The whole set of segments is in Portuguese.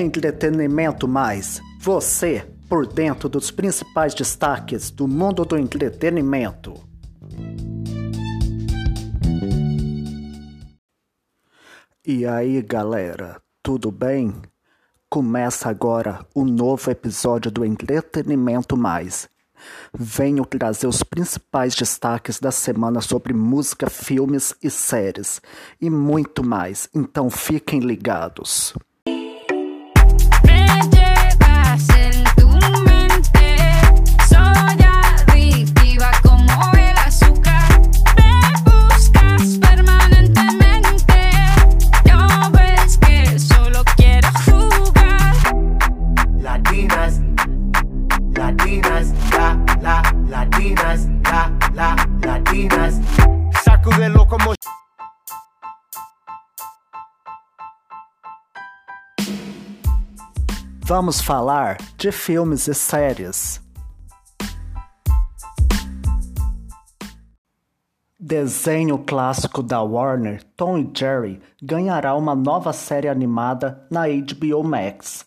Entretenimento Mais. Você por dentro dos principais destaques do mundo do entretenimento. E aí, galera, tudo bem? Começa agora o um novo episódio do Entretenimento Mais. Venho trazer os principais destaques da semana sobre música, filmes e séries e muito mais, então fiquem ligados. Vamos falar de filmes e séries. Desenho clássico da Warner, Tom e Jerry, ganhará uma nova série animada na HBO Max.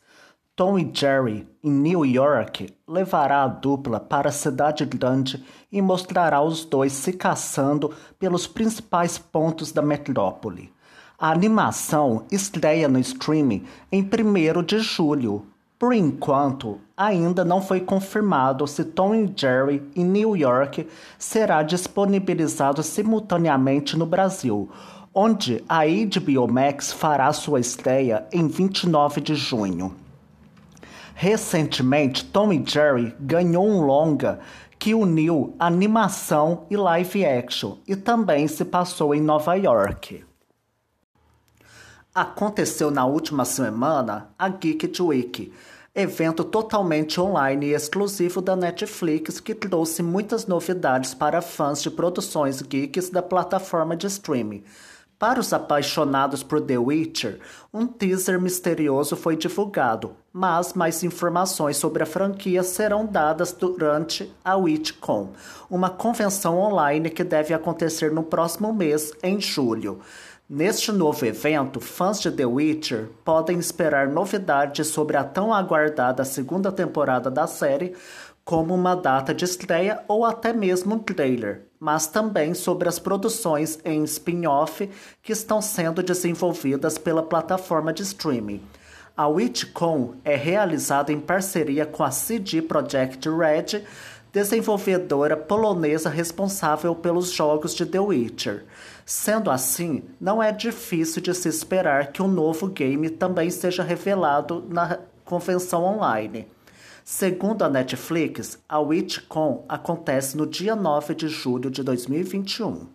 Tom e Jerry, em New York, levará a dupla para a cidade grande e mostrará os dois se caçando pelos principais pontos da metrópole. A animação estreia no streaming em 1 de julho. Por enquanto, ainda não foi confirmado se Tom e Jerry em New York será disponibilizado simultaneamente no Brasil, onde a HBO Max fará sua estreia em 29 de junho. Recentemente, Tom e Jerry ganhou um longa que uniu animação e live action e também se passou em Nova York. Aconteceu na última semana a Geek Week, evento totalmente online e exclusivo da Netflix que trouxe muitas novidades para fãs de produções geeks da plataforma de streaming. Para os apaixonados por The Witcher, um teaser misterioso foi divulgado, mas mais informações sobre a franquia serão dadas durante a WitchCon, uma convenção online que deve acontecer no próximo mês, em julho. Neste novo evento, fãs de The Witcher podem esperar novidades sobre a tão aguardada segunda temporada da série, como uma data de estreia ou até mesmo um trailer, mas também sobre as produções em spin-off que estão sendo desenvolvidas pela plataforma de streaming. A WitchCon é realizada em parceria com a CD Projekt Red, desenvolvedora polonesa responsável pelos jogos de The Witcher. Sendo assim, não é difícil de se esperar que o um novo game também seja revelado na convenção online. Segundo a Netflix, a WitchCon acontece no dia 9 de julho de 2021.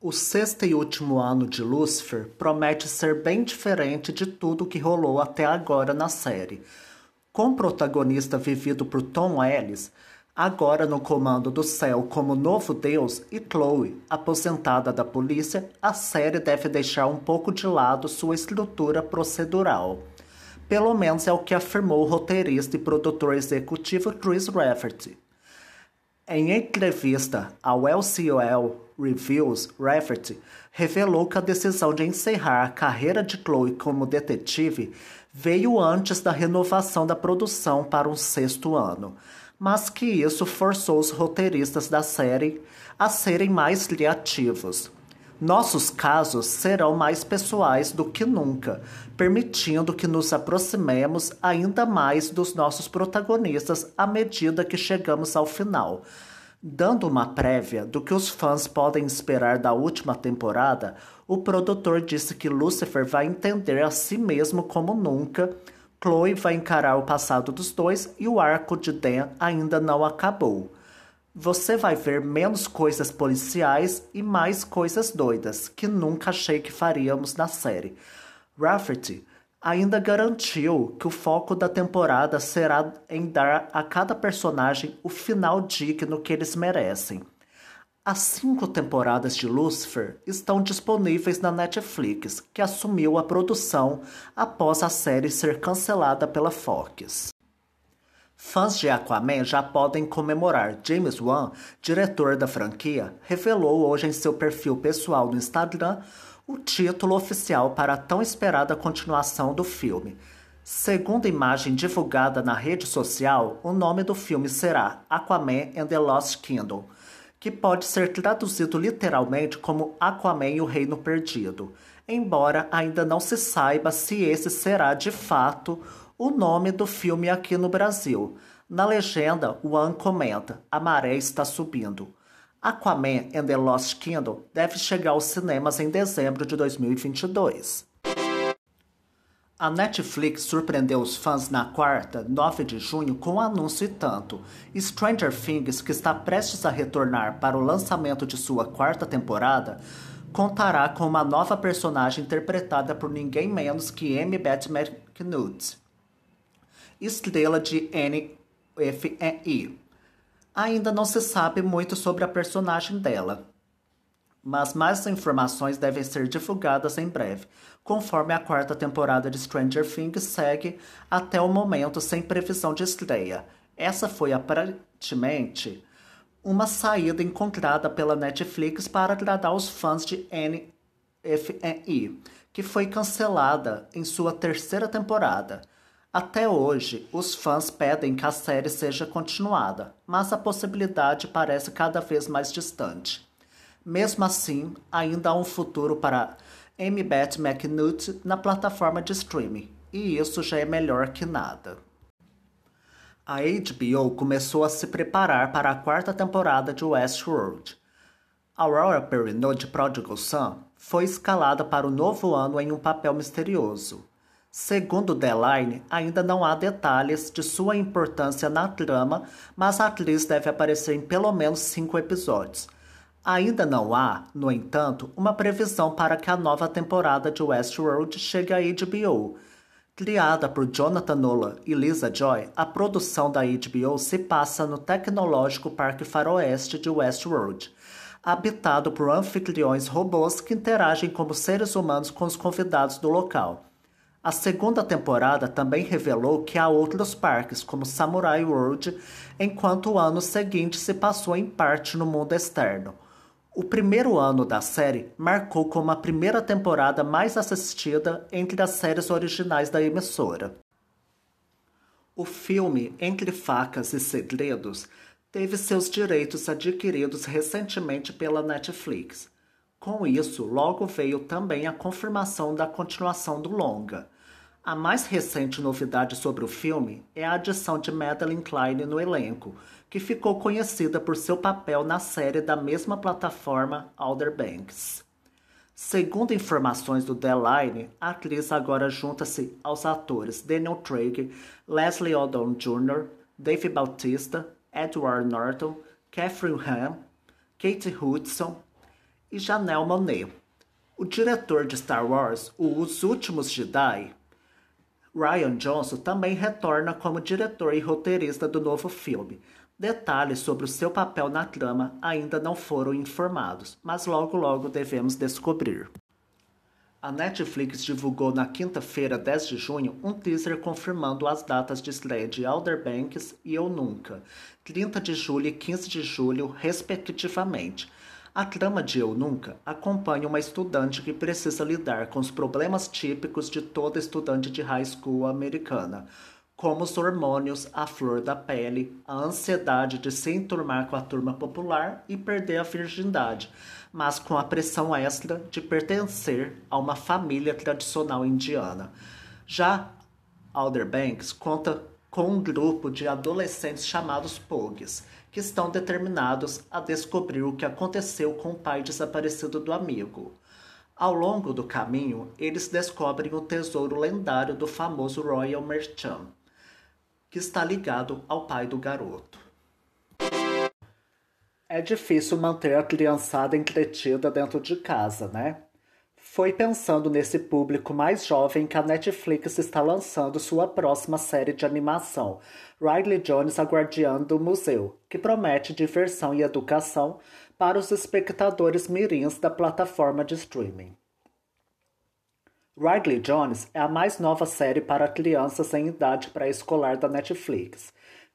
O sexto e último ano de Lucifer promete ser bem diferente de tudo que rolou até agora na série. Com o protagonista vivido por Tom Ellis, agora no comando do céu como novo deus, e Chloe, aposentada da polícia, a série deve deixar um pouco de lado sua estrutura procedural. Pelo menos é o que afirmou o roteirista e produtor executivo Chris Rafferty. Em entrevista ao LCOL Reviews, Rafferty revelou que a decisão de encerrar a carreira de Chloe como detetive veio antes da renovação da produção para um sexto ano, mas que isso forçou os roteiristas da série a serem mais criativos. Nossos casos serão mais pessoais do que nunca, permitindo que nos aproximemos ainda mais dos nossos protagonistas à medida que chegamos ao final. Dando uma prévia do que os fãs podem esperar da última temporada, o produtor disse que Lucifer vai entender a si mesmo como nunca. Chloe vai encarar o passado dos dois e o arco de Dan ainda não acabou. Você vai ver menos coisas policiais e mais coisas doidas que nunca achei que faríamos na série. Rafferty ainda garantiu que o foco da temporada será em dar a cada personagem o final digno que eles merecem. As cinco temporadas de Lucifer estão disponíveis na Netflix, que assumiu a produção após a série ser cancelada pela Fox. Fãs de Aquaman já podem comemorar. James Wan, diretor da franquia, revelou hoje em seu perfil pessoal no Instagram o título oficial para a tão esperada continuação do filme. Segundo imagem divulgada na rede social, o nome do filme será Aquaman and the Lost Kingdom, que pode ser traduzido literalmente como Aquaman e o Reino Perdido, embora ainda não se saiba se esse será de fato o nome do filme aqui no Brasil. Na legenda, o An comenta: A maré está subindo. Aquaman and the Lost Kingdom deve chegar aos cinemas em dezembro de 2022. A Netflix surpreendeu os fãs na quarta, 9 de junho, com um anúncio e tanto. Stranger Things, que está prestes a retornar para o lançamento de sua quarta temporada, contará com uma nova personagem interpretada por ninguém menos que Amy Beth McNutt, estrela de NFI. Ainda não se sabe muito sobre a personagem dela, mas mais informações devem ser divulgadas em breve, conforme a quarta temporada de Stranger Things segue até o momento sem previsão de estreia. Essa foi aparentemente uma saída encontrada pela Netflix para agradar os fãs de NFI, que foi cancelada em sua terceira temporada. Até hoje, os fãs pedem que a série seja continuada, mas a possibilidade parece cada vez mais distante. Mesmo assim, ainda há um futuro para Amy Beth McNutt na plataforma de streaming, e isso já é melhor que nada. A HBO começou a se preparar para a quarta temporada de Westworld. Aurora Perrineau de Prodigal Son foi escalada para o novo ano em um papel misterioso. Segundo Deline, ainda não há detalhes de sua importância na trama, mas a atriz deve aparecer em pelo menos cinco episódios. Ainda não há, no entanto, uma previsão para que a nova temporada de Westworld chegue à HBO. Criada por Jonathan Nolan e Lisa Joy, a produção da HBO se passa no tecnológico Parque Faroeste de Westworld, habitado por anfitriões robôs que interagem como seres humanos com os convidados do local. A segunda temporada também revelou que há outros parques, como Samurai World, enquanto o ano seguinte se passou em parte no mundo externo. O primeiro ano da série marcou como a primeira temporada mais assistida entre as séries originais da emissora. O filme Entre Facas e Segredos teve seus direitos adquiridos recentemente pela Netflix. Com isso, logo veio também a confirmação da continuação do longa. A mais recente novidade sobre o filme é a adição de Madeline Klein no elenco, que ficou conhecida por seu papel na série da mesma plataforma Outer Banks. Segundo informações do The Line, a atriz agora junta-se aos atores Daniel Craig, Leslie Odom Jr., Dave Bautista, Edward Norton, Catherine Hahn, Kate Hudson e Janelle Monáe. O diretor de Star Wars, Os Últimos Jedi, Ryan Johnson, também retorna como diretor e roteirista do novo filme. Detalhes sobre o seu papel na trama ainda não foram informados, mas logo logo devemos descobrir. A Netflix divulgou na quinta-feira, 10 de junho, um teaser confirmando as datas de estreia de Outer Banks e Eu Nunca, 30 de julho e 15 de julho, respectivamente. A trama de Eu Nunca acompanha uma estudante que precisa lidar com os problemas típicos de toda estudante de high school americana, como os hormônios, a flor da pele, a ansiedade de se enturmar com a turma popular e perder a virgindade, mas com a pressão extra de pertencer a uma família tradicional indiana. Já Alder Banks conta com um grupo de adolescentes chamados Pogues, que estão determinados a descobrir o que aconteceu com o pai desaparecido do amigo. Ao longo do caminho, eles descobrem o tesouro lendário do famoso Royal Merchant, que está ligado ao pai do garoto. É difícil manter a criançada entretida dentro de casa, né? Foi pensando nesse público mais jovem que a Netflix está lançando sua próxima série de animação, Riley Jones, a Guardiã do Museu, que promete diversão e educação para os espectadores mirins da plataforma de streaming. Riley Jones é a mais nova série para crianças em idade pré-escolar da Netflix,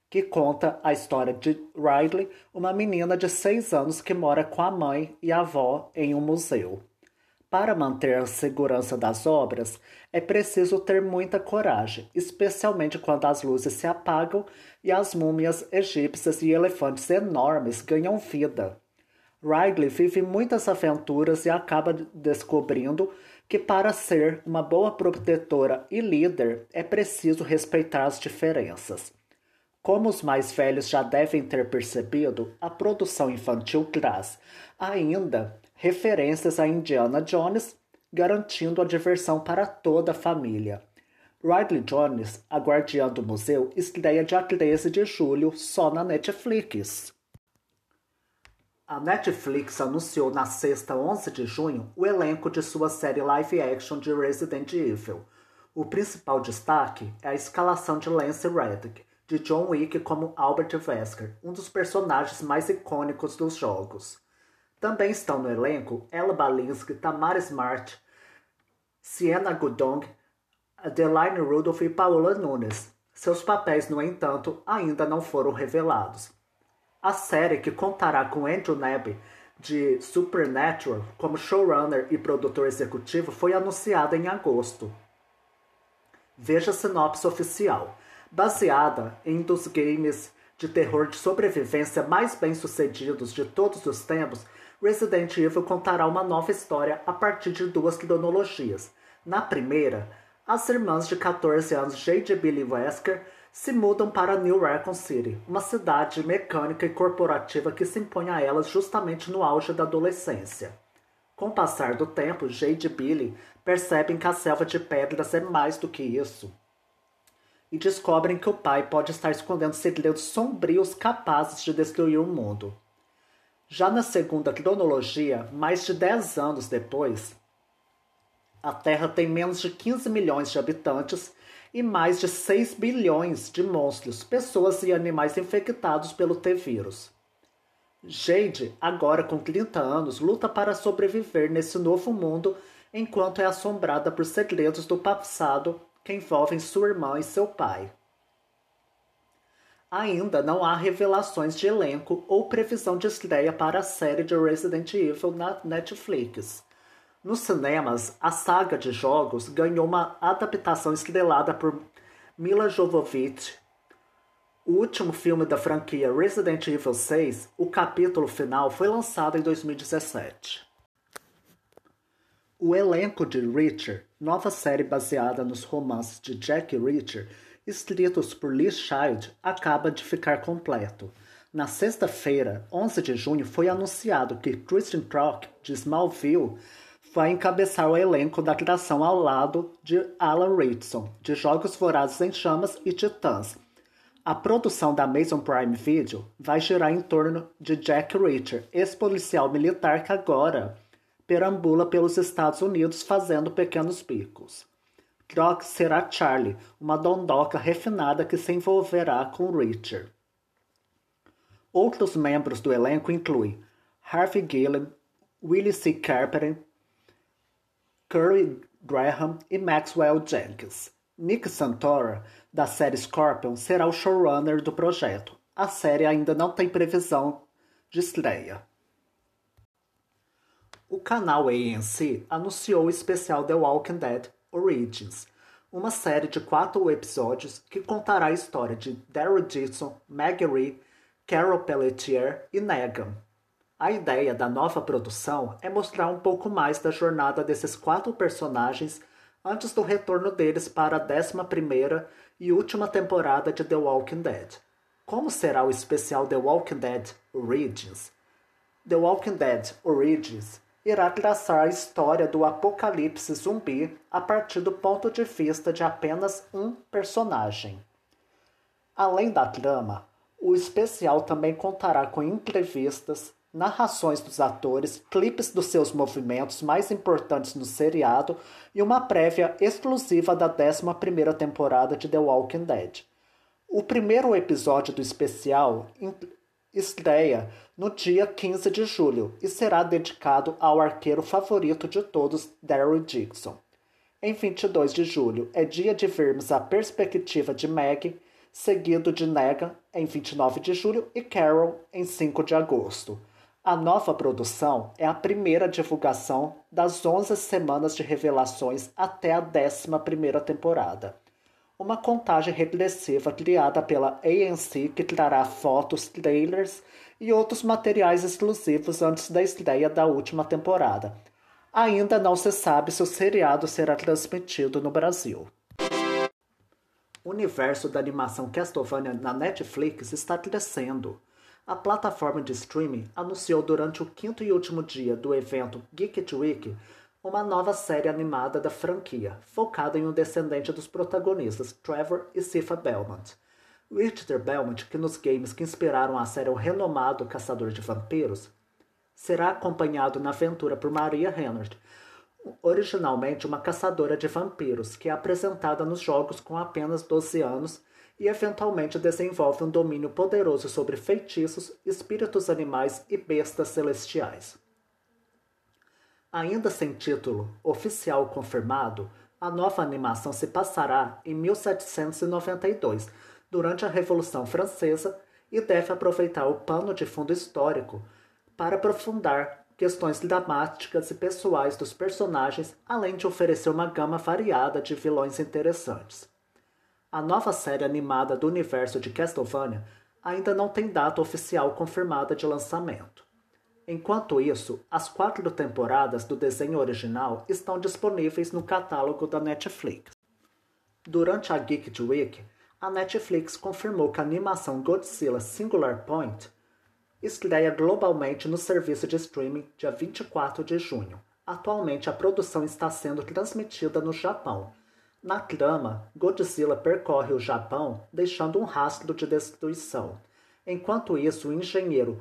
que conta a história de Riley, uma menina de 6 anos que mora com a mãe e a avó em um museu. Para manter a segurança das obras, é preciso ter muita coragem, especialmente quando as luzes se apagam e as múmias egípcias e elefantes enormes ganham vida. Riley vive muitas aventuras e acaba descobrindo que para ser uma boa protetora e líder é preciso respeitar as diferenças. Como os mais velhos já devem ter percebido, a produção infantil traz ainda referências a Indiana Jones, garantindo a diversão para toda a família. Riley Jones, a guardiã do museu, estreia dia 13 de julho só na Netflix. A Netflix anunciou na sexta 11 de junho o elenco de sua série live action de Resident Evil. O principal destaque é a escalação de Lance Reddick, de John Wick como Albert Wesker, um dos personagens mais icônicos dos jogos. Também estão no elenco Ella Balinski, Tamara Smart, Sienna Gudong, Adeline Rudolph e Paola Nunes. Seus papéis, no entanto, ainda não foram revelados. A série, que contará com Andrew Nebb de Supernatural como showrunner e produtor executivo, foi anunciada em agosto. Veja a sinopse oficial. Baseada em um dos games de terror de sobrevivência mais bem-sucedidos de todos os tempos, Resident Evil contará uma nova história a partir de duas cronologias. Na primeira, as irmãs de 14 anos Jade e Billy Wesker se mudam para New Raccoon City, uma cidade mecânica e corporativa que se impõe a elas justamente no auge da adolescência. Com o passar do tempo, Jade e Billy percebem que a selva de pedras é mais do que isso. E descobrem que o pai pode estar escondendo segredos sombrios capazes de destruir o mundo. Já na segunda cronologia, mais de 10 anos depois, a Terra tem menos de 15 milhões de habitantes e mais de 6 bilhões de monstros, pessoas e animais infectados pelo T-vírus. Jade, agora com 30 anos, luta para sobreviver nesse novo mundo enquanto é assombrada por segredos do passado que envolvem sua irmã e seu pai. Ainda não há revelações de elenco ou previsão de estreia para a série de Resident Evil na Netflix. Nos cinemas, a saga de jogos ganhou uma adaptação estrelada por Mila Jovovich. O último filme da franquia Resident Evil 6, o capítulo final, foi lançado em 2017. O elenco de Reacher, nova série baseada nos romances de Jack Reacher, escritos por Lee Child, acaba de ficar completo. Na sexta-feira, 11 de junho, foi anunciado que Christian Trock, de Smallville, vai encabeçar o elenco da criação ao lado de Alan Ritson, de Jogos Vorazes em Chamas e Titãs. A produção da Amazon Prime Video vai girar em torno de Jack Reacher, ex-policial militar que agora perambula pelos Estados Unidos fazendo pequenos bicos. Croc será Charlie, uma dondoca refinada que se envolverá com Richard. Outros membros do elenco incluem Harvey Gillen, Willie C. Carpenter, Curry Graham e Maxwell Jenkins. Nick Santora, da série Scorpion, será o showrunner do projeto. A série ainda não tem previsão de estreia. O canal ANC anunciou o especial The Walking Dead Origins, uma série de quatro episódios que contará a história de Daryl Dixon, Maggie Ree, Carol Pelletier e Negan, a ideia da nova produção é mostrar um pouco mais da jornada desses quatro personagens antes do retorno deles para a 11 e última temporada de The Walking Dead. Como será o especial The Walking Dead Origins? The Walking Dead Origins irá traçar a história do apocalipse zumbi a partir do ponto de vista de apenas um personagem. Além da trama, o especial também contará com entrevistas, narrações dos atores, clipes dos seus movimentos mais importantes no seriado e uma prévia exclusiva da 11ª temporada de The Walking Dead. O primeiro episódio do especial estreia no dia 15 de julho e será dedicado ao arqueiro favorito de todos, Daryl Dixon. Em 22 de julho é dia de vermos a perspectiva de Meg, seguido de Negan em 29 de julho e Carol em 5 de agosto. A nova produção é a primeira divulgação das 11 semanas de revelações até a 11ª temporada. Uma contagem regressiva criada pela ANC que trará fotos, trailers e outros materiais exclusivos antes da estreia da última temporada. Ainda não se sabe se o seriado será transmitido no Brasil. O universo da animação Castlevania na Netflix está crescendo. A plataforma de streaming anunciou durante o quinto e último dia do evento Geek Week uma nova série animada da franquia, focada em um descendente dos protagonistas, Trevor e Sifa Belmont. Richter Belmont, que nos games que inspiraram a série O Renomado Caçador de Vampiros, será acompanhado na aventura por Maria Hennert, originalmente uma caçadora de vampiros, que é apresentada nos jogos com apenas 12 anos e eventualmente desenvolve um domínio poderoso sobre feitiços, espíritos animais e bestas celestiais. Ainda sem título oficial confirmado, a nova animação se passará em 1792, durante a Revolução Francesa, e deve aproveitar o pano de fundo histórico para aprofundar questões dramáticas e pessoais dos personagens, além de oferecer uma gama variada de vilões interessantes. A nova série animada do universo de Castlevania ainda não tem data oficial confirmada de lançamento. Enquanto isso, as quatro temporadas do desenho original estão disponíveis no catálogo da Netflix. Durante a Geek Week, a Netflix confirmou que a animação Godzilla Singular Point estreia globalmente no serviço de streaming dia 24 de junho. Atualmente, a produção está sendo transmitida no Japão. Na trama, Godzilla percorre o Japão deixando um rastro de destruição. Enquanto isso, o engenheiro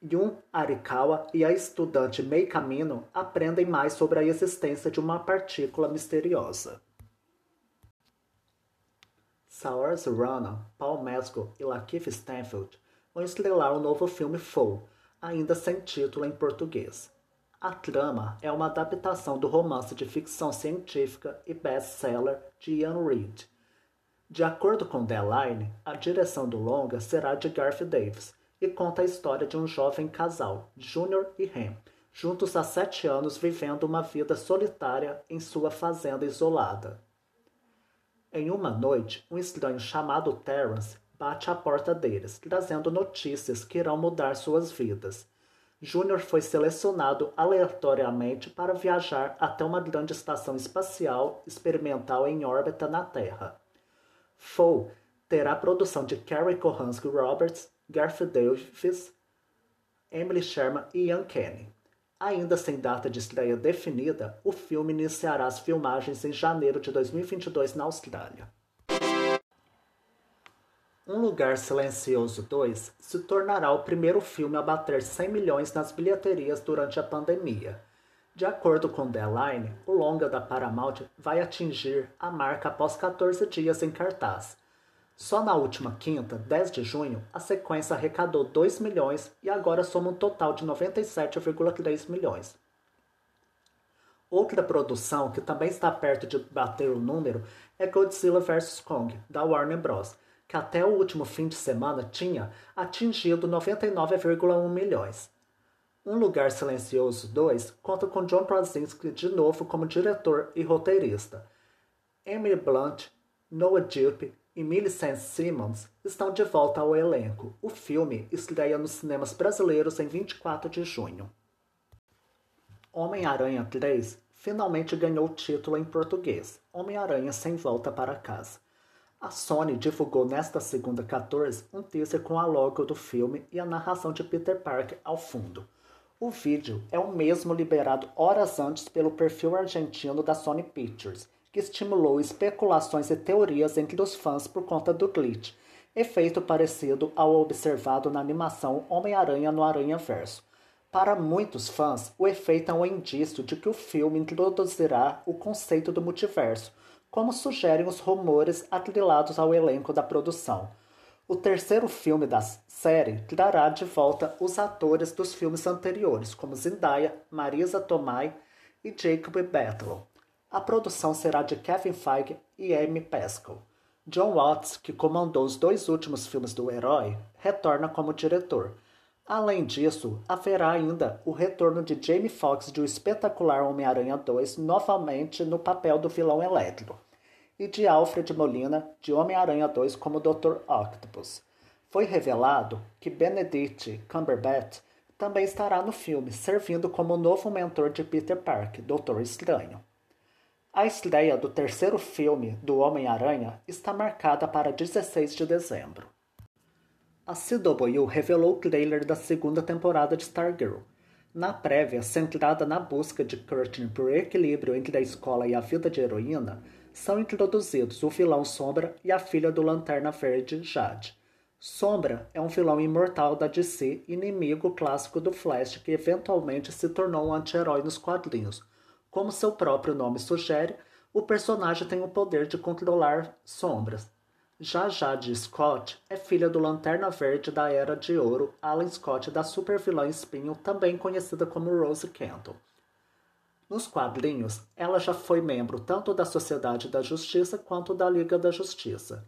Yun Arikawa e a estudante Mei Kamino aprendem mais sobre a existência de uma partícula misteriosa. Saoirse Ronan, Paul Mescal e Lakeith Stanfield vão estrelar o novo filme Foe, ainda sem título em português. A trama é uma adaptação do romance de ficção científica e best-seller de Ian Reid. De acordo com Deadline, a direção do longa será de Garth Davis e conta a história de um jovem casal, Junior e Ren, juntos há sete anos vivendo uma vida solitária em sua fazenda isolada. Em uma noite, um estranho chamado Terence bate à porta deles, trazendo notícias que irão mudar suas vidas. Júnior foi selecionado aleatoriamente para viajar até uma grande estação espacial experimental em órbita na Terra. Foe terá a produção de Carrie Kohansky Roberts, Garth Davis, Emily Sherman e Ian Kenny. Ainda sem data de estreia definida, o filme iniciará as filmagens em janeiro de 2022 na Austrália. Um Lugar Silencioso 2 se tornará o primeiro filme a bater 100 milhões nas bilheterias durante a pandemia. De acordo com The Line, o longa da Paramount vai atingir a marca após 14 dias em cartaz. Só na última quinta, 10 de junho, a sequência arrecadou 2 milhões e agora soma um total de 97,3 milhões. Outra produção que também está perto de bater o número é Godzilla vs Kong, da Warner Bros., que até o último fim de semana tinha atingido 99,1 milhões. Um Lugar Silencioso 2 conta com John Krasinski de novo como diretor e roteirista. Emily Blunt, Noah Jupe e Millicent Simmons estão de volta ao elenco. O filme estreia nos cinemas brasileiros em 24 de junho. Homem-Aranha 3 finalmente ganhou o título em português, Homem-Aranha Sem Volta para Casa. A Sony divulgou nesta segunda 14 um teaser com a logo do filme e a narração de Peter Parker ao fundo. O vídeo é o mesmo liberado horas antes pelo perfil argentino da Sony Pictures, que estimulou especulações e teorias entre os fãs por conta do glitch, efeito parecido ao observado na animação Homem-Aranha no Aranha Verso. Para muitos fãs, o efeito é um indício de que o filme introduzirá o conceito do multiverso, como sugerem os rumores atrelados ao elenco da produção. O terceiro filme da série trará de volta os atores dos filmes anteriores, como Zendaya, Marisa Tomei e Jacob Battle. A produção será de Kevin Feige e Amy Pascal. John Watts, que comandou os dois últimos filmes do herói, retorna como diretor. Além disso, haverá ainda o retorno de Jamie Foxx de O Espetacular Homem-Aranha 2 novamente no papel do vilão Eletro, e de Alfred Molina de Homem-Aranha 2 como Dr. Octopus. Foi revelado que Benedict Cumberbatch também estará no filme, servindo como novo mentor de Peter Parker, Doutor Estranho. A estreia do terceiro filme do Homem-Aranha está marcada para 16 de dezembro. A CW revelou o trailer da segunda temporada de Stargirl. Na prévia, centrada na busca de Courtney por equilíbrio entre a escola e a vida de heroína, são introduzidos o vilão Sombra e a filha do Lanterna Verde, Jade. Sombra é um vilão imortal da DC, inimigo clássico do Flash que eventualmente se tornou um anti-herói nos quadrinhos. Como seu próprio nome sugere, o personagem tem o poder de controlar sombras, já Jade Scott é filha do Lanterna Verde da Era de Ouro, Alan Scott da supervilã Espinho, também conhecida como Rose Kenton. Nos quadrinhos, ela já foi membro tanto da Sociedade da Justiça quanto da Liga da Justiça.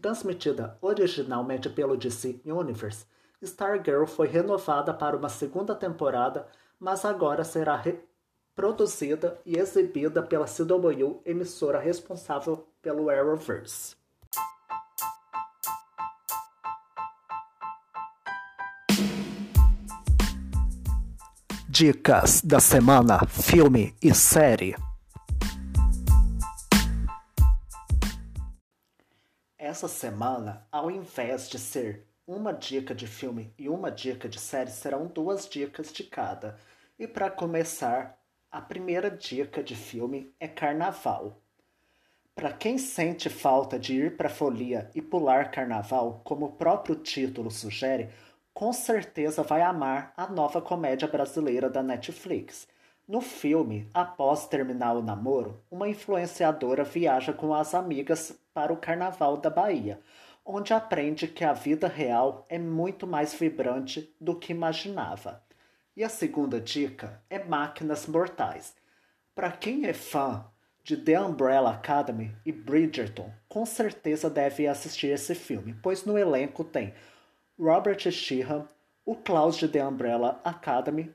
Transmitida originalmente pelo DC Universe, Stargirl foi renovada para uma segunda temporada, mas agora será produzida e exibida pela CW, emissora responsável pelo Arrowverse. Dicas da semana, filme e série. Essa semana, ao invés de ser uma dica de filme e uma dica de série, serão duas dicas de cada. E para começar, a primeira dica de filme é Carnaval. Para quem sente falta de ir para folia e pular carnaval, como o próprio título sugere, com certeza vai amar a nova comédia brasileira da Netflix. No filme, após terminar o namoro, uma influenciadora viaja com as amigas para o Carnaval da Bahia, onde aprende que a vida real é muito mais vibrante do que imaginava. E a segunda dica é Máquinas Mortais. Para quem é fã de The Umbrella Academy e Bridgerton, com certeza deve assistir esse filme, pois no elenco tem Robert Sheehan, o Klaus de The Umbrella Academy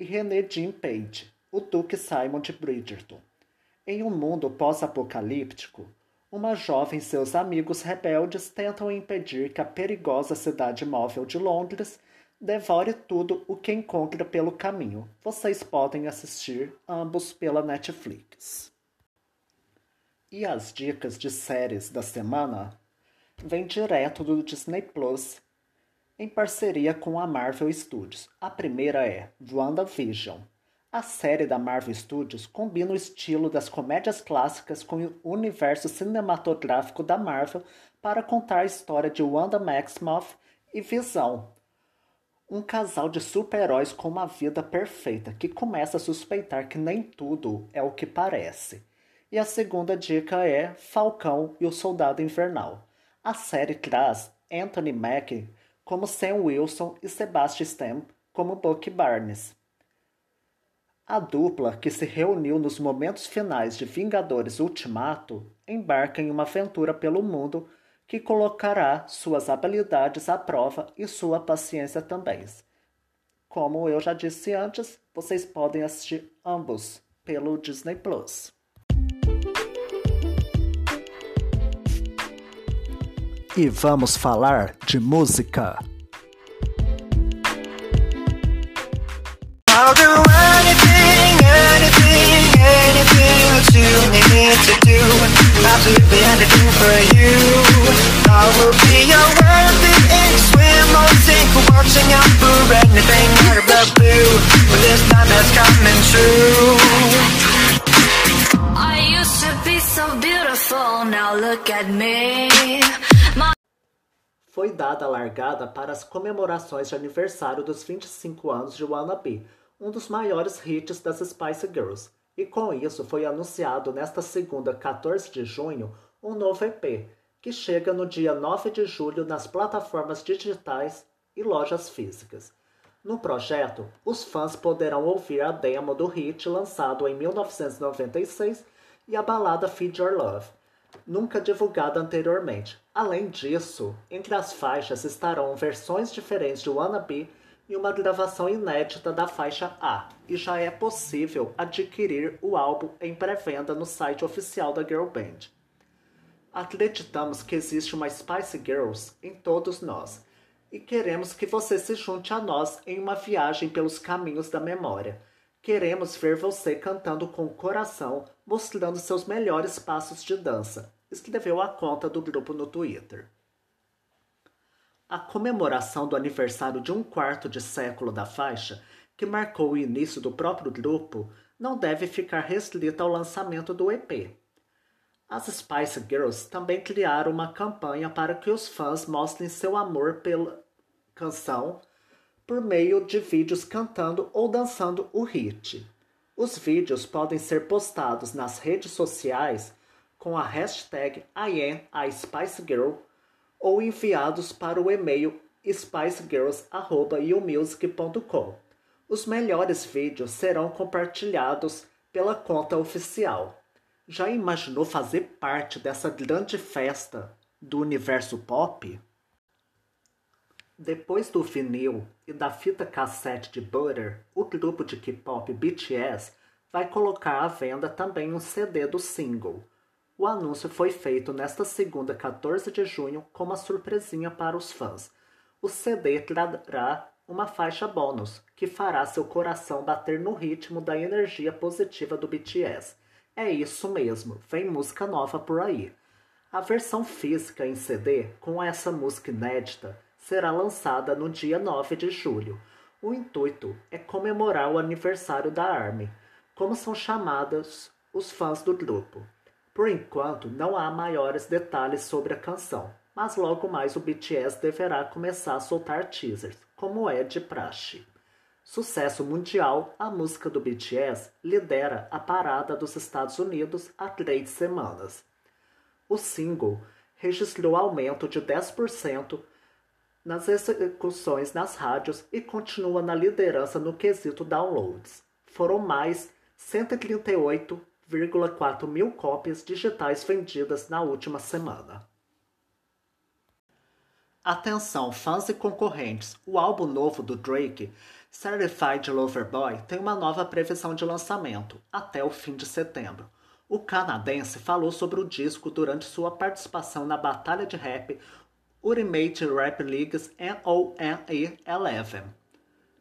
e René Jean Page, o Duque Simon de Bridgerton. Em um mundo pós-apocalíptico, uma jovem e seus amigos rebeldes tentam impedir que a perigosa cidade móvel de Londres devore tudo o que encontra pelo caminho. Vocês podem assistir ambos pela Netflix. E as dicas de séries da semana vêm direto do Disney Plus em parceria com a Marvel Studios. A primeira é WandaVision. A série da Marvel Studios combina o estilo das comédias clássicas com o universo cinematográfico da Marvel para contar a história de Wanda Maximoff e Visão, um casal de super-heróis com uma vida perfeita que começa a suspeitar que nem tudo é o que parece. E a segunda dica é Falcão e o Soldado Invernal. A série traz Anthony Mackie como Sam Wilson e Sebastian Stan como Bucky Barnes. A dupla, que se reuniu nos momentos finais de Vingadores Ultimato, embarca em uma aventura pelo mundo que colocará suas habilidades à prova e sua paciência também. Como eu já disse antes, vocês podem assistir ambos pelo Disney Plus. E vamos falar de música. I'll do anything, anything, anything that you need to do. Absolutely anything for you. I will be your worthy ink, swim or sink, watching out for anything out of the blue. But this time it's coming true. I used to be so beautiful, now look at me. foi dada a largada para as comemorações de aniversário dos 25 anos de Wannabe, um dos maiores hits das Spice Girls, e com isso foi anunciado nesta segunda, 14 de junho, um novo EP, que chega no dia 9 de julho nas plataformas digitais e lojas físicas. No projeto, os fãs poderão ouvir a demo do hit lançado em 1996 e a balada Feed Your Love, nunca divulgada anteriormente. Além disso, entre as faixas estarão versões diferentes de Wannabe, e uma gravação inédita da faixa A, e já é possível adquirir o álbum em pré-venda no site oficial da Girl Band. Acreditamos que existe uma Spice Girls em todos nós e queremos que você se junte a nós em uma viagem pelos caminhos da memória. Queremos ver você cantando com o coração, mostrando seus melhores passos de dança, escreveu a conta do grupo no Twitter. A comemoração do aniversário de um quarto de século da faixa, que marcou o início do próprio grupo, não deve ficar restrita ao lançamento do EP. As Spice Girls também criaram uma campanha para que os fãs mostrem seu amor pela canção por meio de vídeos cantando ou dançando o hit. Os vídeos podem ser postados nas redes sociais com a hashtag IamASpiceGirl ou enviados para o e-mail spicegirls.youmusic.com. Os melhores vídeos serão compartilhados pela conta oficial. Já imaginou fazer parte dessa grande festa do universo pop? Depois do vinil e da fita cassete de Butter, o grupo de K-pop BTS vai colocar à venda também um CD do single. O anúncio foi feito nesta segunda, 14 de junho, como uma surpresinha para os fãs. O CD trará uma faixa bônus, que fará seu coração bater no ritmo da energia positiva do BTS. É isso mesmo, vem música nova por aí. A versão física em CD, com essa música inédita, será lançada no dia 9 de julho. O intuito é comemorar o aniversário da ARMY, como são chamadas os fãs do grupo. Por enquanto, não há maiores detalhes sobre a canção, mas logo mais o BTS deverá começar a soltar teasers, como é de praxe. Sucesso mundial, a música do BTS lidera a parada dos Estados Unidos há três semanas. O single registrou aumento de 10% nas execuções nas rádios e continua na liderança no quesito downloads. Foram mais 138 1,4 mil cópias digitais vendidas na última semana. Atenção, fãs e concorrentes! O álbum novo do Drake, Certified Lover Boy, tem uma nova previsão de lançamento, até o fim de setembro. O canadense falou sobre o disco durante sua participação na batalha de rap Ultimate Rap Leagues NONE 11.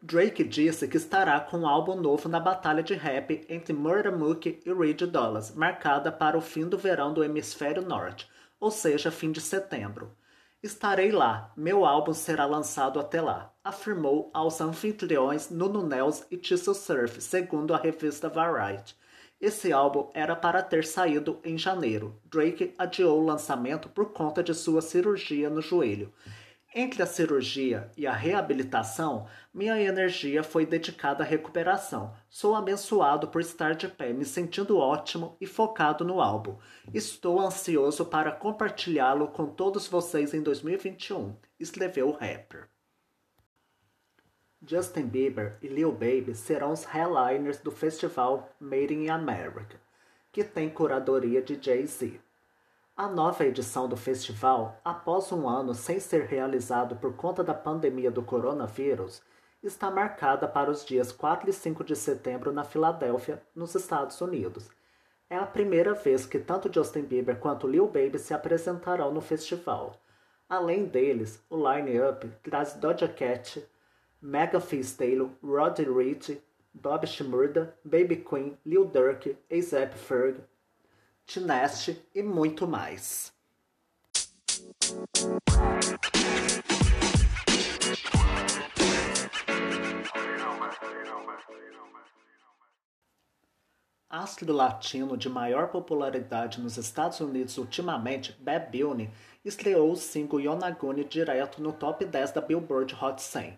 Drake disse que estará com um álbum novo na batalha de rap entre Murder Mook e Reed Dollaz, marcada para o fim do verão do hemisfério norte, ou seja, fim de setembro. Estarei lá, meu álbum será lançado até lá, afirmou aos anfitriões Nuno Nels e Tissue Surf, segundo a revista Variety. Esse álbum era para ter saído em janeiro. Drake adiou o lançamento por conta de sua cirurgia no joelho entre a cirurgia e a reabilitação, minha energia foi dedicada à recuperação. Sou abençoado por estar de pé, me sentindo ótimo e focado no álbum. Estou ansioso para compartilhá-lo com todos vocês em 2021, escreveu o rapper. Justin Bieber e Lil Baby serão os headliners do festival Made in America, que tem curadoria de Jay-Z. A nova edição do festival, após um ano sem ser realizado por conta da pandemia do coronavírus, está marcada para os dias 4 e 5 de setembro na Filadélfia, nos Estados Unidos. É a primeira vez que tanto Justin Bieber quanto Lil Baby se apresentarão no festival. Além deles, o line-up traz Doja Cat, Megan Thee Stallion, Roddy Ricch, Bob Shmurda, Baby Queen, Lil Durk, A$AP Ferg, Tineste e muito mais. Astro latino de maior popularidade nos Estados Unidos ultimamente, Bad Bunny estreou o single Yonaguni direto no top 10 da Billboard Hot 100.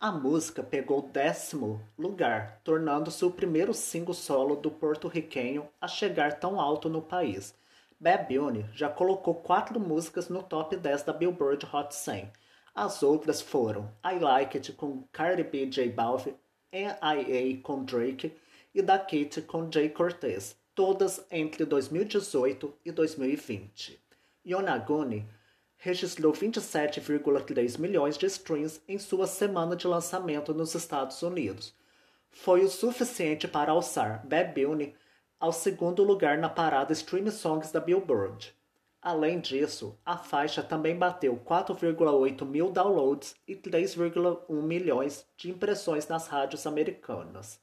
A música pegou décimo lugar, tornando-se o primeiro single solo do porto-riquenho a chegar tão alto no país. Bad Bunny já colocou quatro músicas no top 10 da Billboard Hot 100. As outras foram I Like It com Cardi B J Balvin, N.I.A. com Drake e Da Kate com Jay Cortez, todas entre 2018 e 2020. Yonaguni registrou 27,3 milhões de streams em sua semana de lançamento nos Estados Unidos. Foi o suficiente para alçar Bad Bunny ao segundo lugar na parada Stream Songs da Billboard. Além disso, a faixa também bateu 4,8 mil downloads e 3,1 milhões de impressões nas rádios americanas.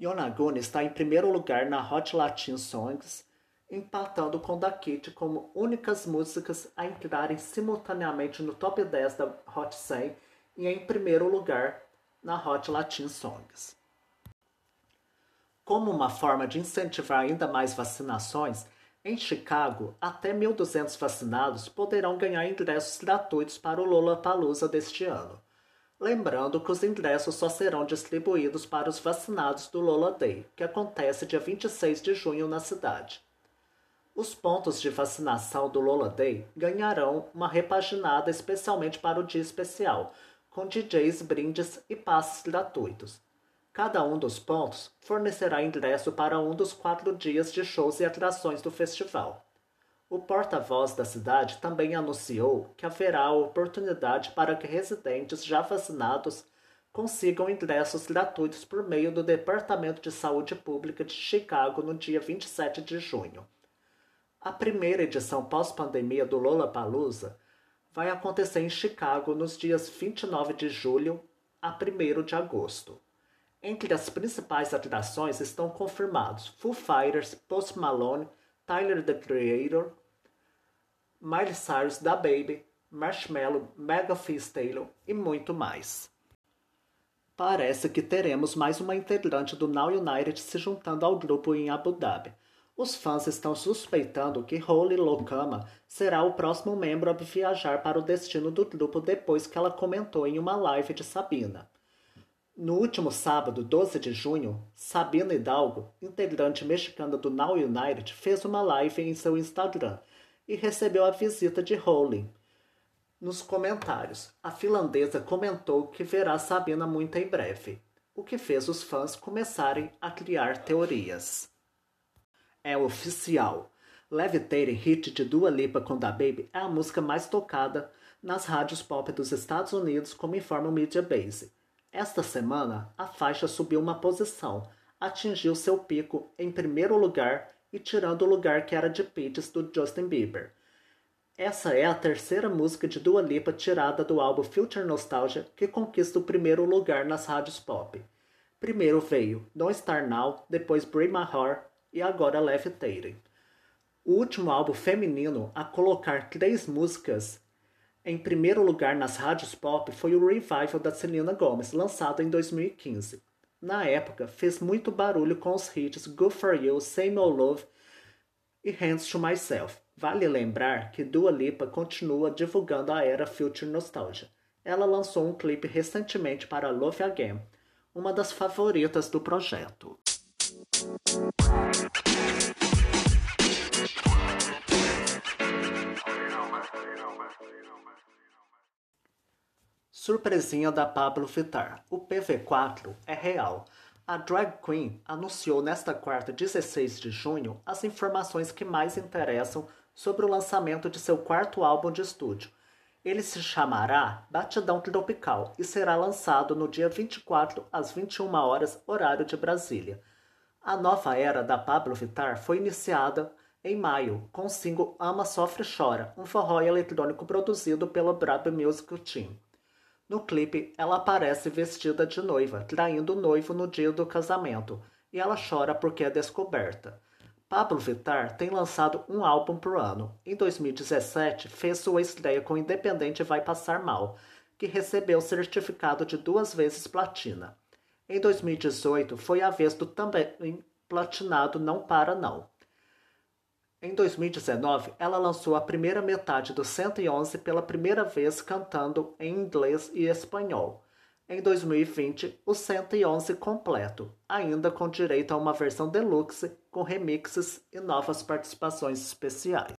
Yonaguni está em primeiro lugar na Hot Latin Songs, empatando com Da Kid como únicas músicas a entrarem simultaneamente no top 10 da Hot 100 e em primeiro lugar na Hot Latin Songs. Como uma forma de incentivar ainda mais vacinações, em Chicago, até 1.200 vacinados poderão ganhar ingressos gratuitos para o Lollapalooza deste ano. Lembrando que os ingressos só serão distribuídos para os vacinados do Lola Day, que acontece dia 26 de junho na cidade. Os pontos de vacinação do Lola Day ganharão uma repaginada especialmente para o dia especial, com DJs, brindes e passes gratuitos. Cada um dos pontos fornecerá ingresso para um dos quatro dias de shows e atrações do festival. O porta-voz da cidade também anunciou que haverá oportunidade para que residentes já vacinados consigam ingressos gratuitos por meio do Departamento de Saúde Pública de Chicago no dia 27 de junho. A primeira edição pós-pandemia do Lollapalooza vai acontecer em Chicago nos dias 29 de julho a 1 de agosto. Entre as principais atrações estão confirmados Foo Fighters, Post Malone, Tyler the Creator, Miley Cyrus da Baby, Marshmello, Mega Fizz Taylor e muito mais. Parece que teremos mais uma integrante do Now United se juntando ao grupo em Abu Dhabi. Os fãs estão suspeitando que Holly Lokama será o próximo membro a viajar para o destino do grupo depois que ela comentou em uma live de Sabina. No último sábado, 12 de junho, Sabina Hidalgo, integrante mexicana do Now United, fez uma live em seu Instagram e recebeu a visita de Rowling. Nos comentários, a finlandesa comentou que verá Sabina muito em breve, o que fez os fãs começarem a criar teorias. É oficial. Levitating Hit de Dua Lipa com Da Baby é a música mais tocada nas rádios pop dos Estados Unidos, como informa o Media Base. Esta semana, a faixa subiu uma posição, atingiu seu pico em primeiro lugar e tirando o lugar que era de Peaches do Justin Bieber. Essa é a terceira música de Dua Lipa tirada do álbum Future Nostalgia que conquista o primeiro lugar nas rádios pop. Primeiro veio Don't Star Now, depois Break My Heart e agora Levitating. O último álbum feminino a colocar três músicas em primeiro lugar nas rádios pop foi o Revival da Selena Gomez, lançado em 2015. Na época, fez muito barulho com os hits Good For You, Say No Love e Hands To Myself. Vale lembrar que Dua Lipa continua divulgando a era Future Nostalgia. Ela lançou um clipe recentemente para Love Again, uma das favoritas do projeto. Surpresinha da Pablo Vittar. O PV4 é real. A drag queen anunciou nesta quarta, 16 de junho, as informações que mais interessam sobre o lançamento de seu quarto álbum de estúdio. Ele se chamará Batidão Tropical e será lançado no dia 24 às 21 horas, horário de Brasília. A nova era da Pablo Vittar foi iniciada em maio com o single Ama Sofre Chora, um forró eletrônico produzido pelo Brab Music Team. No clipe, ela aparece vestida de noiva, traindo o noivo no dia do casamento, e ela chora porque é descoberta. Pablo Vittar tem lançado um álbum por ano. Em 2017, fez sua estreia com Independente Vai Passar Mal, que recebeu certificado de duas vezes platina. Em 2018, foi a vez do também platinado Não Para Não. Em 2019, ela lançou a primeira metade do 111 pela primeira vez cantando em inglês e espanhol. Em 2020, o 111 completo, ainda com direito a uma versão deluxe com remixes e novas participações especiais.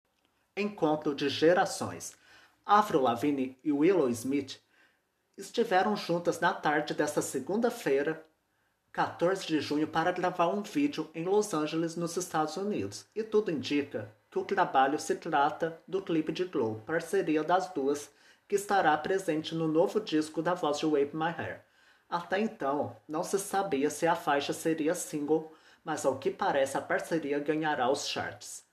Encontro de gerações. Avril Lavigne e Willow Smith estiveram juntas na tarde desta segunda-feira 14 de junho para gravar um vídeo em Los Angeles, nos Estados Unidos, e tudo indica que o trabalho se trata do clipe de Glow, parceria das duas, que estará presente no novo disco da voz de Wave My Hair. Até então, não se sabia se a faixa seria single, mas ao que parece a parceria ganhará os charts.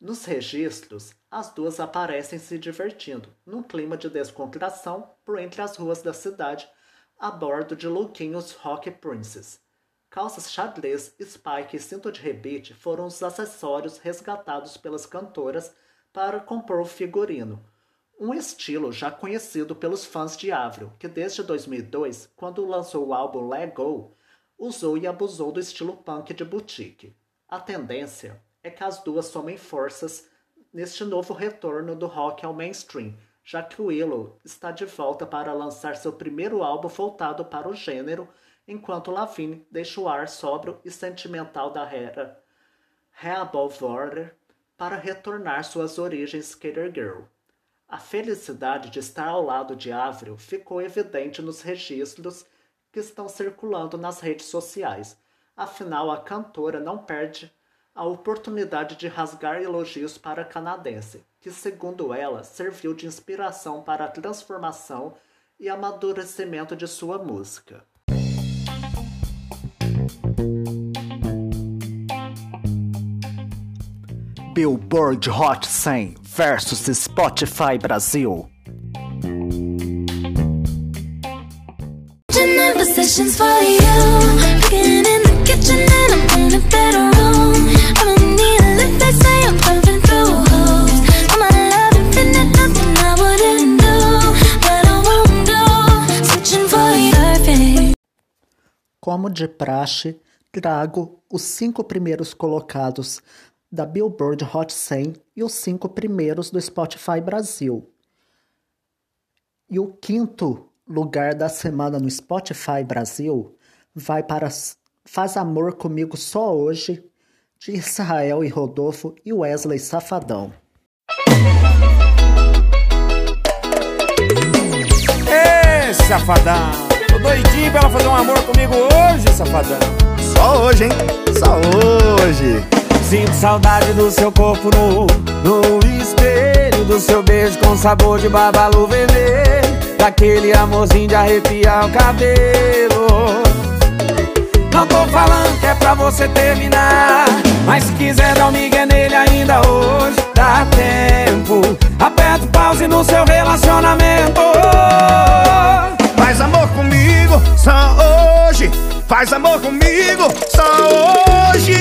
Nos registros, as duas aparecem se divertindo, num clima de descontração, por entre as ruas da cidade, a bordo de louquinhos Rock Princess. Calças xadrez, spike e cinto de rebite foram os acessórios resgatados pelas cantoras para compor o figurino, um estilo já conhecido pelos fãs de Avril, que desde 2002, quando lançou o álbum Let Go, usou e abusou do estilo punk de boutique. A tendência é que as duas somem forças neste novo retorno do rock ao mainstream, já que Willow está de volta para lançar seu primeiro álbum voltado para o gênero, enquanto Lavigne deixa o ar sóbrio e sentimental da Hera Above Order para retornar suas origens Skater Girl. A felicidade de estar ao lado de Avril ficou evidente nos registros que estão circulando nas redes sociais. Afinal, a cantora não perde a oportunidade de rasgar elogios para a canadense, que, segundo ela, serviu de inspiração para a transformação e amadurecimento de sua música. Billboard Hot 100 versus Spotify Brasil. Como de praxe, trago os cinco primeiros colocados da Billboard Hot 100 e os cinco primeiros do Spotify Brasil. E o quinto lugar da semana no Spotify Brasil vai para Faz Amor Comigo Só Hoje, de Israel e Rodolfo e Wesley Safadão. Ê, Safadão! Doidinho pra ela fazer um amor comigo hoje, Safadão! Só hoje, hein? Só hoje! Sinto saudade do seu corpo nu No espelho do seu beijo com sabor de babalu vermelho Daquele amorzinho de arrepiar o cabelo Não tô falando que é pra você terminar Mas se quiser dar um migué nele ainda hoje Dá tempo Aperta o pause no seu relacionamento Faz amor comigo só hoje. Faz amor comigo só hoje.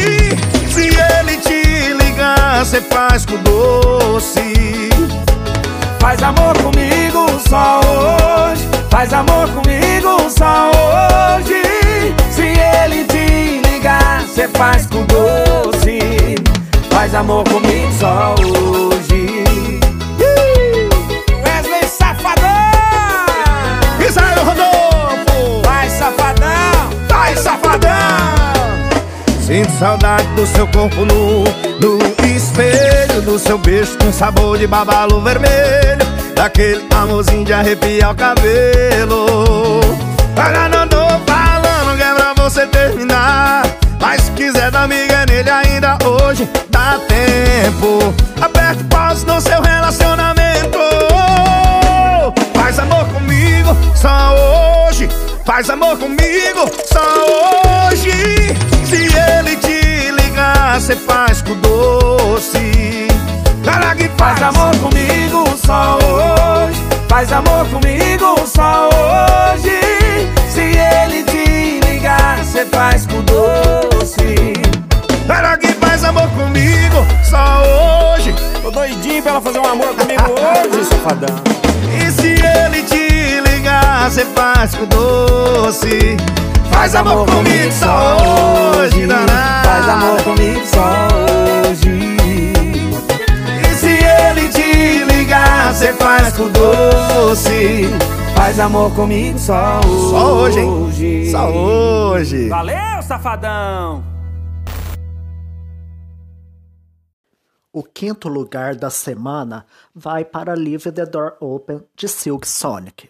Se ele te ligar, cê faz com doce. Faz amor comigo só hoje. Faz amor comigo só hoje. Se ele te ligar, cê faz com doce. Faz amor comigo só hoje Sinto saudade do seu corpo nu No espelho do seu beijo Com sabor de babalo vermelho Daquele amorzinho de arrepiar o cabelo. Agora não tô falando que é pra você terminar Mas se quiser dar miga nele ainda hoje Dá tempo. Aperte pause no seu relacionamento. Faz amor comigo só hoje Faz amor comigo só hoje. Se ele te ligar, cê faz com doce. Cara que faz, faz amor comigo só hoje. Faz amor comigo só hoje. Se ele te ligar, cê faz com doce. Cara que faz amor comigo só hoje. Tô doidinho pra ela fazer um amor comigo hoje, safadão. E se ele te ligar, cê faz com doce Faz amor comigo só hoje, Faz amor comigo só hoje E se ele te ligar, cê faz com doce Faz amor comigo só hoje Só hoje, hein? Só hoje Valeu, safadão! O quinto lugar da semana vai para Leave the Door Open de Silk Sonic.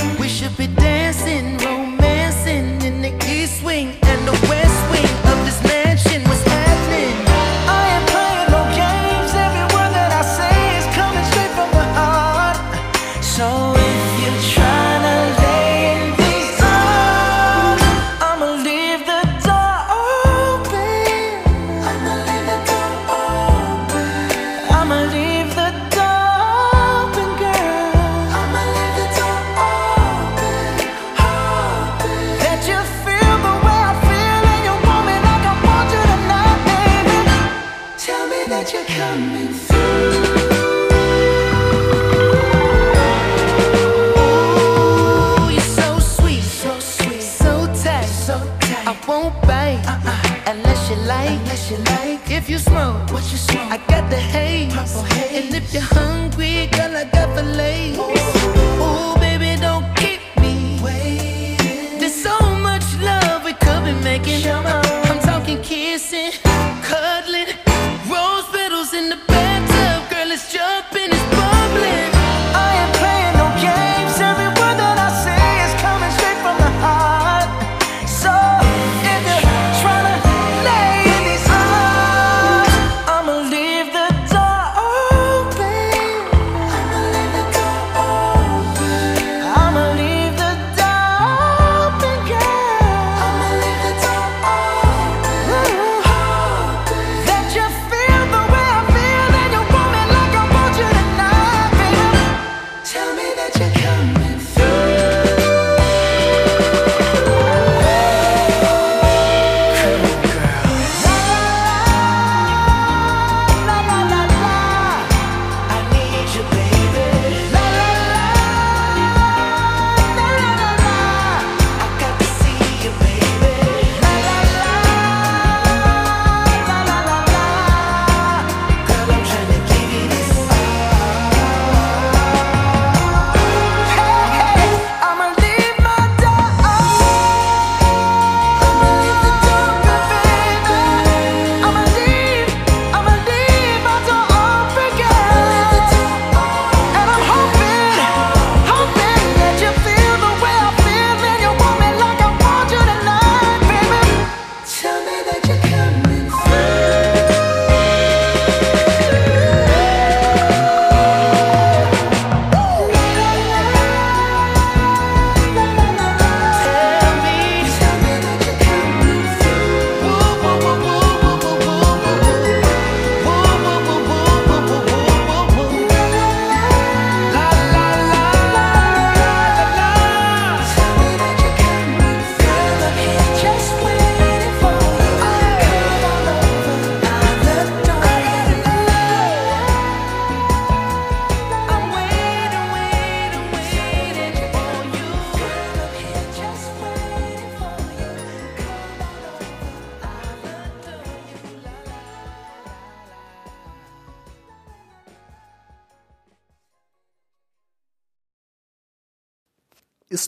the hell?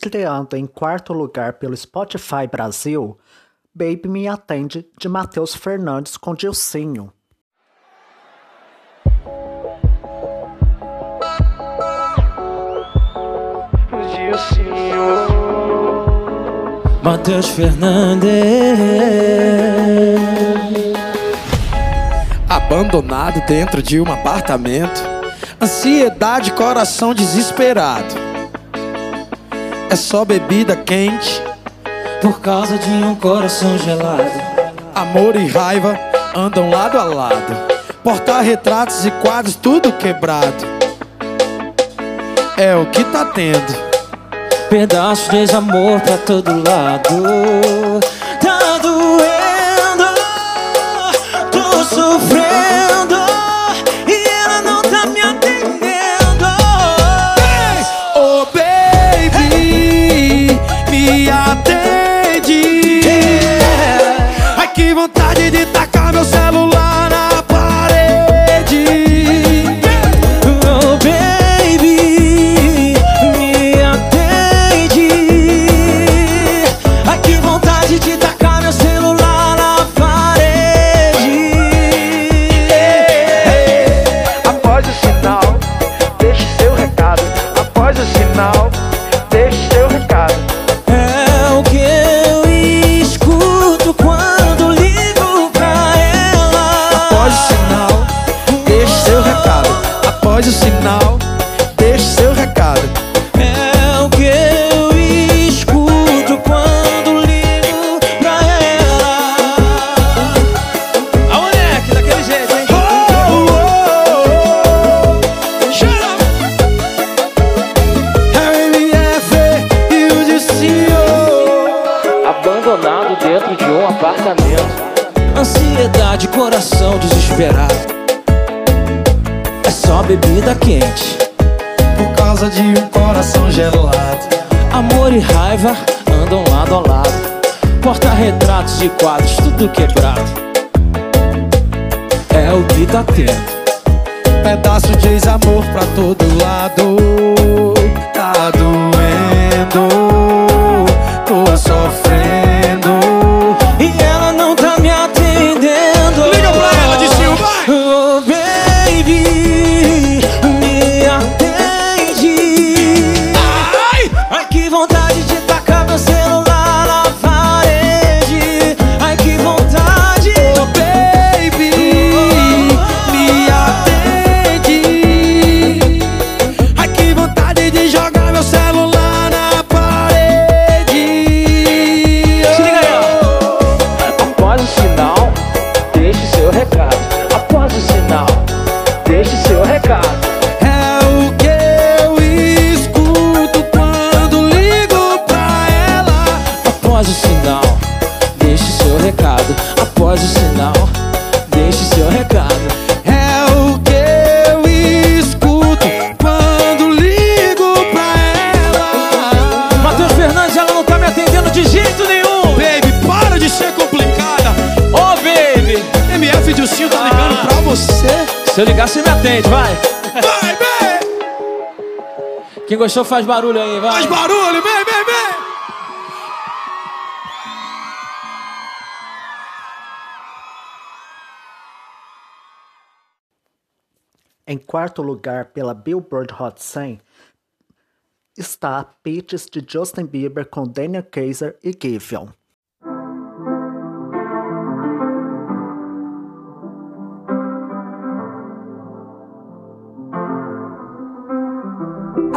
estreando em quarto lugar pelo Spotify Brasil, Baby Me Atende de Matheus Fernandes com Dilcinho. Matheus Fernandes. Abandonado dentro de um apartamento. Ansiedade, coração desesperado é só bebida quente. Por causa de um coração gelado. Amor e raiva andam lado a lado. Portar retratos e quadros tudo quebrado. É o que tá tendo. Pedaço de amor pra todo lado. Ansiedade, coração desesperado. É só bebida quente. Por causa de um coração gelado Amor e raiva andam lado a lado. Porta-retratos de quadros, tudo quebrado. É o que tá tendo. Pedaço de ex-amor pra todo lado Tá doendo se eu ligar, você me atende, vai. Vai, vem! Quem gostou faz barulho aí, vai. Faz barulho, vem, vem, vem! Em quarto lugar pela Billboard Hot 100 está Peaches de Justin Bieber com Daniel Kaiser e Giveon.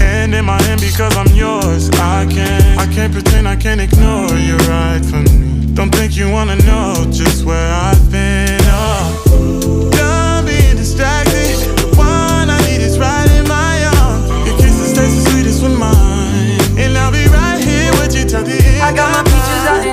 And in my hand because I'm yours. I can't, I can't pretend, I can't ignore you right from me. Don't think you wanna know just where I've been. Oh, done being distracted. The one I need is right in my arms. Your kisses taste the sweetest with mine, and I'll be right here with you till the end. I got my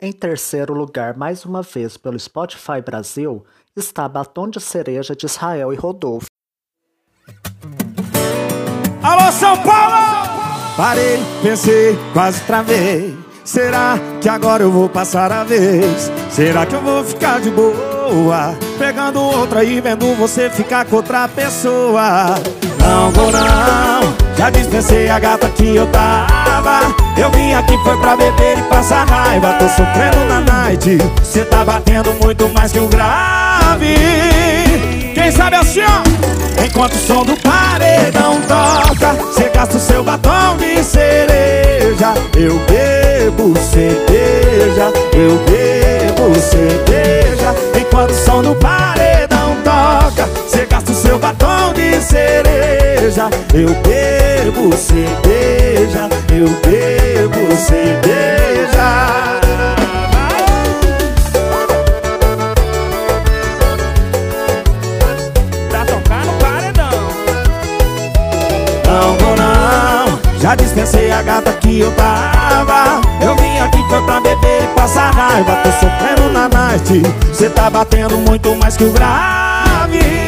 Em terceiro lugar, mais uma vez pelo Spotify Brasil, está Batom de Cereja de Israel e Rodolfo. Alô, São Paulo! Parei, pensei, quase travei. Será que agora eu vou passar a vez? Será que eu vou ficar de boa? Pegando outra e vendo você ficar com outra pessoa. Não vou não, já dispensei a gata que eu tava. Eu vim aqui foi pra beber e passar raiva. Tô sofrendo na night. Cê tá batendo muito mais que o grave. Quem sabe assim, ó? Enquanto o som do paredão toca, cê gasta o seu batom de cereja. Eu bebo cerveja, eu bebo cerveja. Enquanto o som do paredão seu batom de cereja. Eu bebo cerveja, eu bebo cerveja. Pra tocar no paredão. Não vou não, já dispensei a gata que eu tava Eu vim aqui foi pra beber e passar raiva Tô sofrendo na night, cê tá batendo muito mais que o grave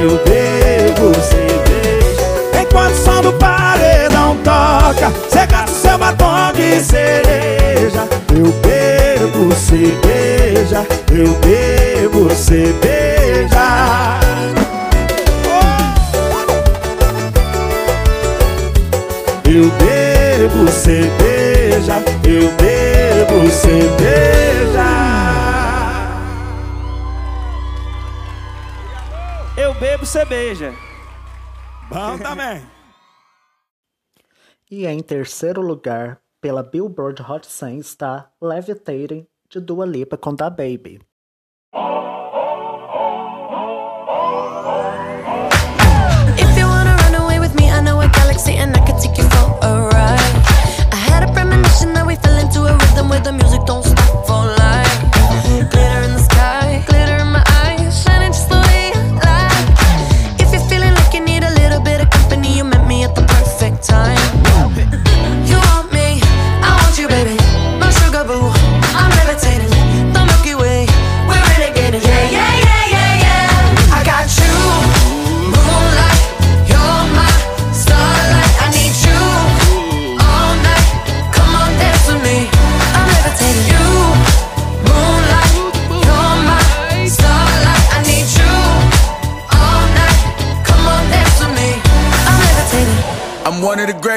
eu bebo cerveja Enquanto o som do paredão toca Cê gasta o seu batom de cereja. Eu bebo cerveja, eu bebo cerveja. Eu bebo cerveja, eu bebo cerveja Eu bebo cerveja. Bom também E em terceiro lugar, pela Billboard Hot 100 está Levitating de Dua Lipa com Da Baby.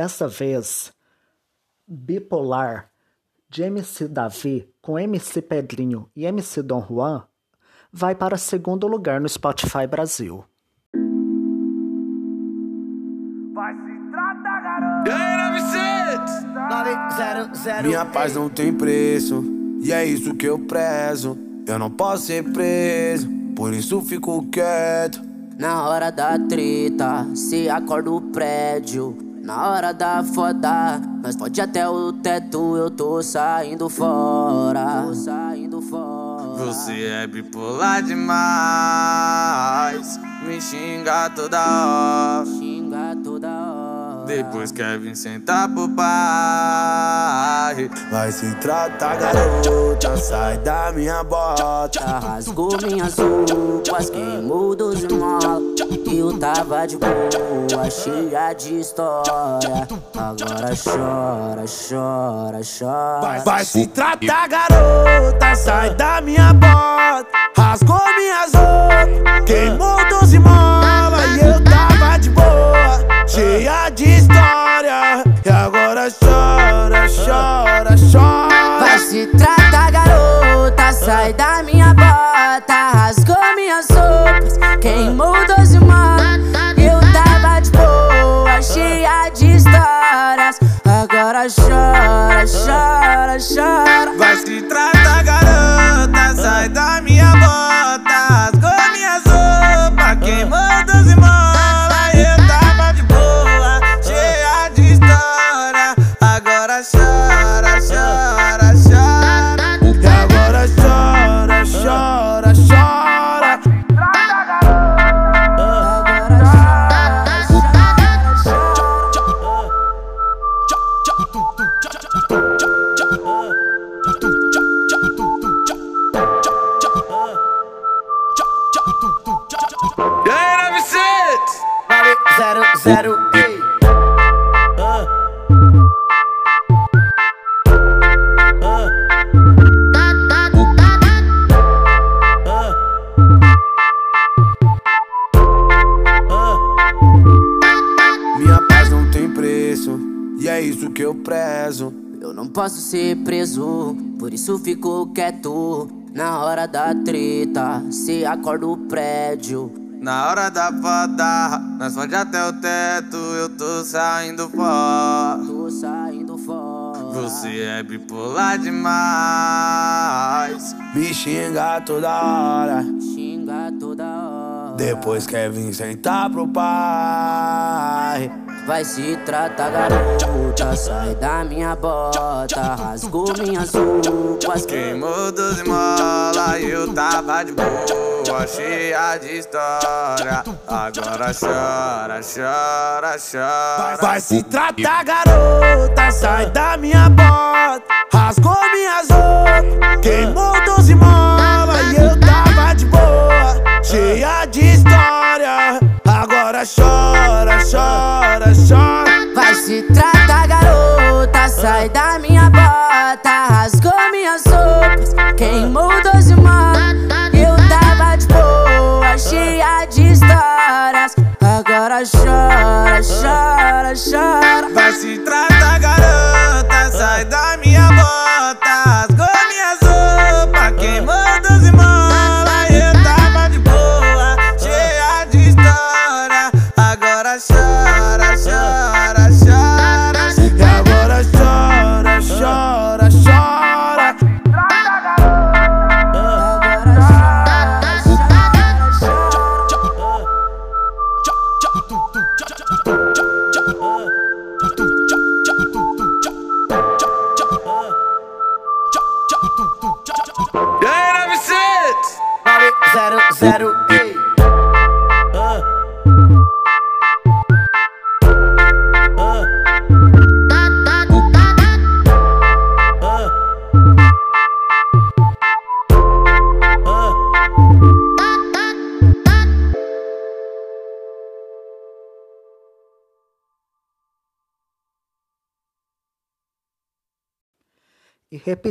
Dessa vez, Bipolar de MC Davi com MC Pedrinho e MC Dom Juan vai para segundo lugar no Spotify Brasil. Minha paz não tem preço, e é isso que eu prezo. Eu não posso ser preso, por isso fico quieto. Na hora da treta, se acorda o prédio. Na hora da foda, nós pode até o teto, eu tô saindo fora. Tô saindo fora. Você é bipolar demais, me xinga toda hora. Xinga toda hora. Depois quer vir sentar pro pai. Vai se tratar, garota, sai da minha bota. Rasgou minhas roupas, queimou dos mola. Eu tava de boa, cheia de história. Agora chora, chora, chora. Vai, vai se tratar, garota, sai da minha bota. Rasgou minhas roupas, queimou doze mola. E eu tava de boa, cheia de história. E agora chora, chora, chora. Vai se tratar, garota, sai da minha bota. Rasgou minhas roupas, queimou doze molas. Eu tava de boa, cheia de histórias. Agora chora, chora, chora. Vai se tratar, garota, sai da minha bota. Posso ser preso, por isso fico quieto. Na hora da treta, se acorda o prédio. Na hora da foda, nós pode até o teto, eu tô saindo fora. Tô saindo fora. Você é bipolar demais, me xinga toda hora. Xinga toda hora. Depois quer vir sentar pro pai. Vai se tratar, garota, sai da minha bota. Rasgou minhas roupas, Queimou doze mola e eu tava de boa, cheia de história. Agora chora, chora, chora. Vai se tratar, garota, sai da minha bota. Rasgou minhas roupas, queimou doze mola e eu tava de boa, cheia de história. Agora chora, chora, chora. Vai se tratar, garota, sai da minha bota. Rasgou minhas roupas, queimou doze molas. Eu tava de boa, cheia de histórias. Agora chora, chora, chora. Vai se tratar,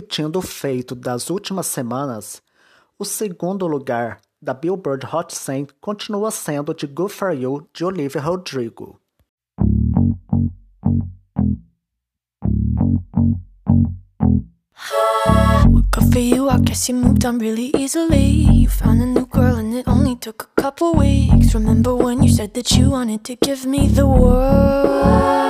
repetindo o feito das últimas semanas, o segundo lugar da Billboard Hot 100 continua sendo de Good For You de Olivia Rodrigo. For you, I guess you moved on really easily. You found a new girl and it only took a couple weeks. Remember when you said that you wanted to give me the world?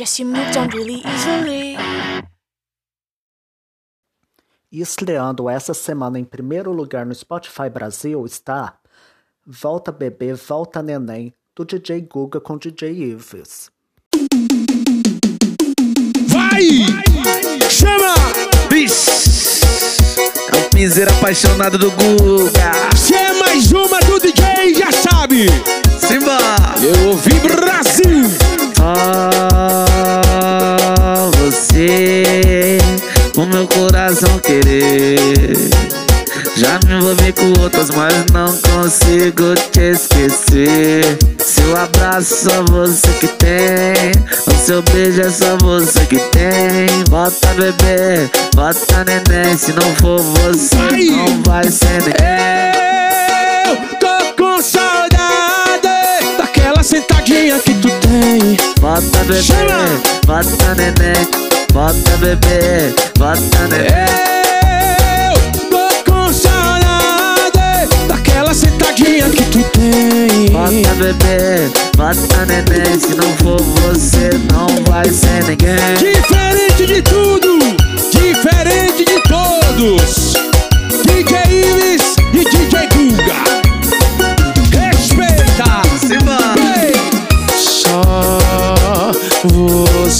guess you moved on really easily. E estreando essa semana em primeiro lugar no Spotify Brasil está Volta Bebê, Volta Neném, do DJ Guga com DJ Ives. Vai! Chama! É um piseiro apaixonado do Guga. Se é mais uma do DJ, já sabe! Simba! Eu ouvi Brasil! Só você, o meu coração querer. Já me envolvi com outras, mas não consigo te esquecer. Seu abraço só você que tem. O seu beijo é só você que tem. Bota bebê, bota neném. Se não for você, não vai ser ninguém. Eu daquela sentadinha que tu tem. Bota bebê, Chama! bota neném. Bota bebê, bota neném. Eu tô com saudade daquela sentadinha que tu tem. Bota bebê, bota neném. Se não for você, não vai ser ninguém. Diferente de tudo, diferente de todos.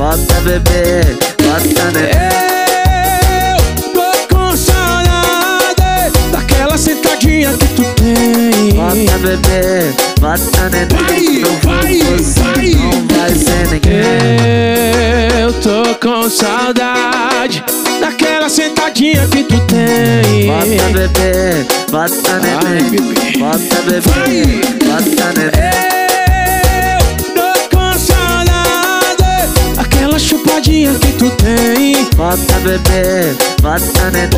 bota bebê, bota neném. Eu tô com saudade daquela sentadinha que tu tem. Bota bebê, bota não vai, você, vai. não vai ser ninguém. Eu tô com saudade daquela sentadinha que tu tem. Bota bebê, bota neném, bota bebê, bota neném. Daquela chupadinha que tu tem. Bota bebê, bota neném,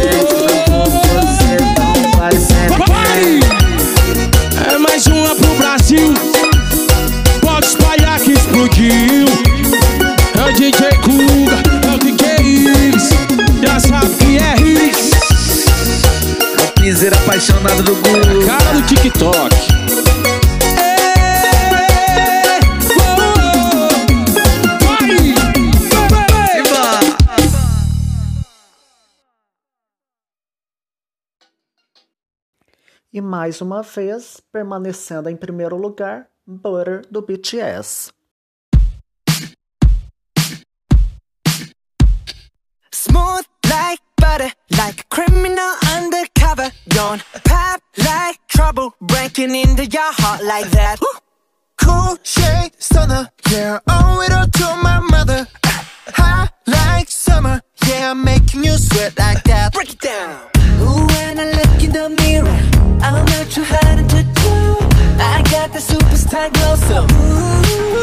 você, não vai ser ninguém. É mais uma pro Brasil. Pode espalhar que explodiu. É o DJ Kuga, é o DJ Iris. Já sabe que é Riz. É o piseiro apaixonado do Google. Cara do TikTok. E mais uma vez, permanecendo em primeiro lugar, Butter do BTS. Smooth like butter, like a criminal undercover. Don't pop like trouble, breaking into your heart like that. Cool shade stunner, yeah, owe it all to my mother. Hot like summer, yeah, I'm making you sweat like that. Break it down. Ooh, when I look in the mirror, I'm not too hard to do. I got the superstar glow, so ooh,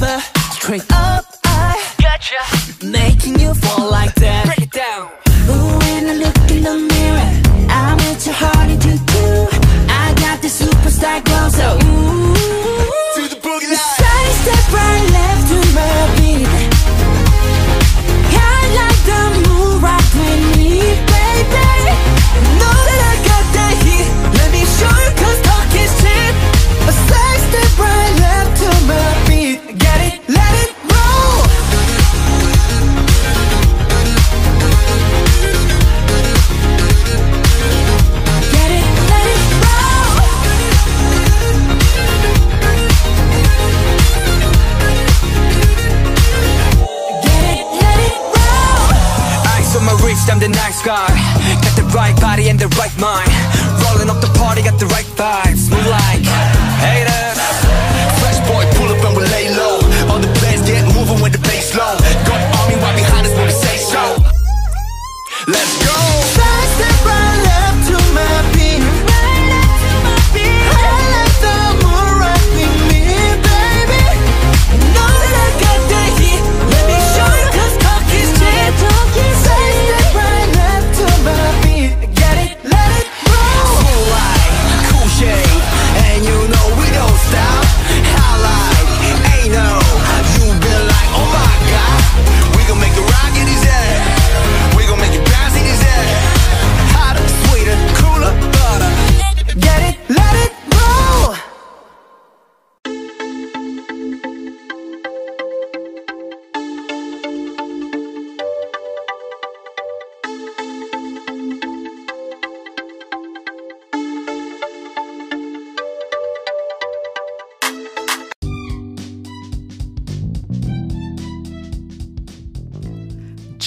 like a rubber. Straight up, I gotcha. Right mind. Rolling up the party, got the right vibes. Like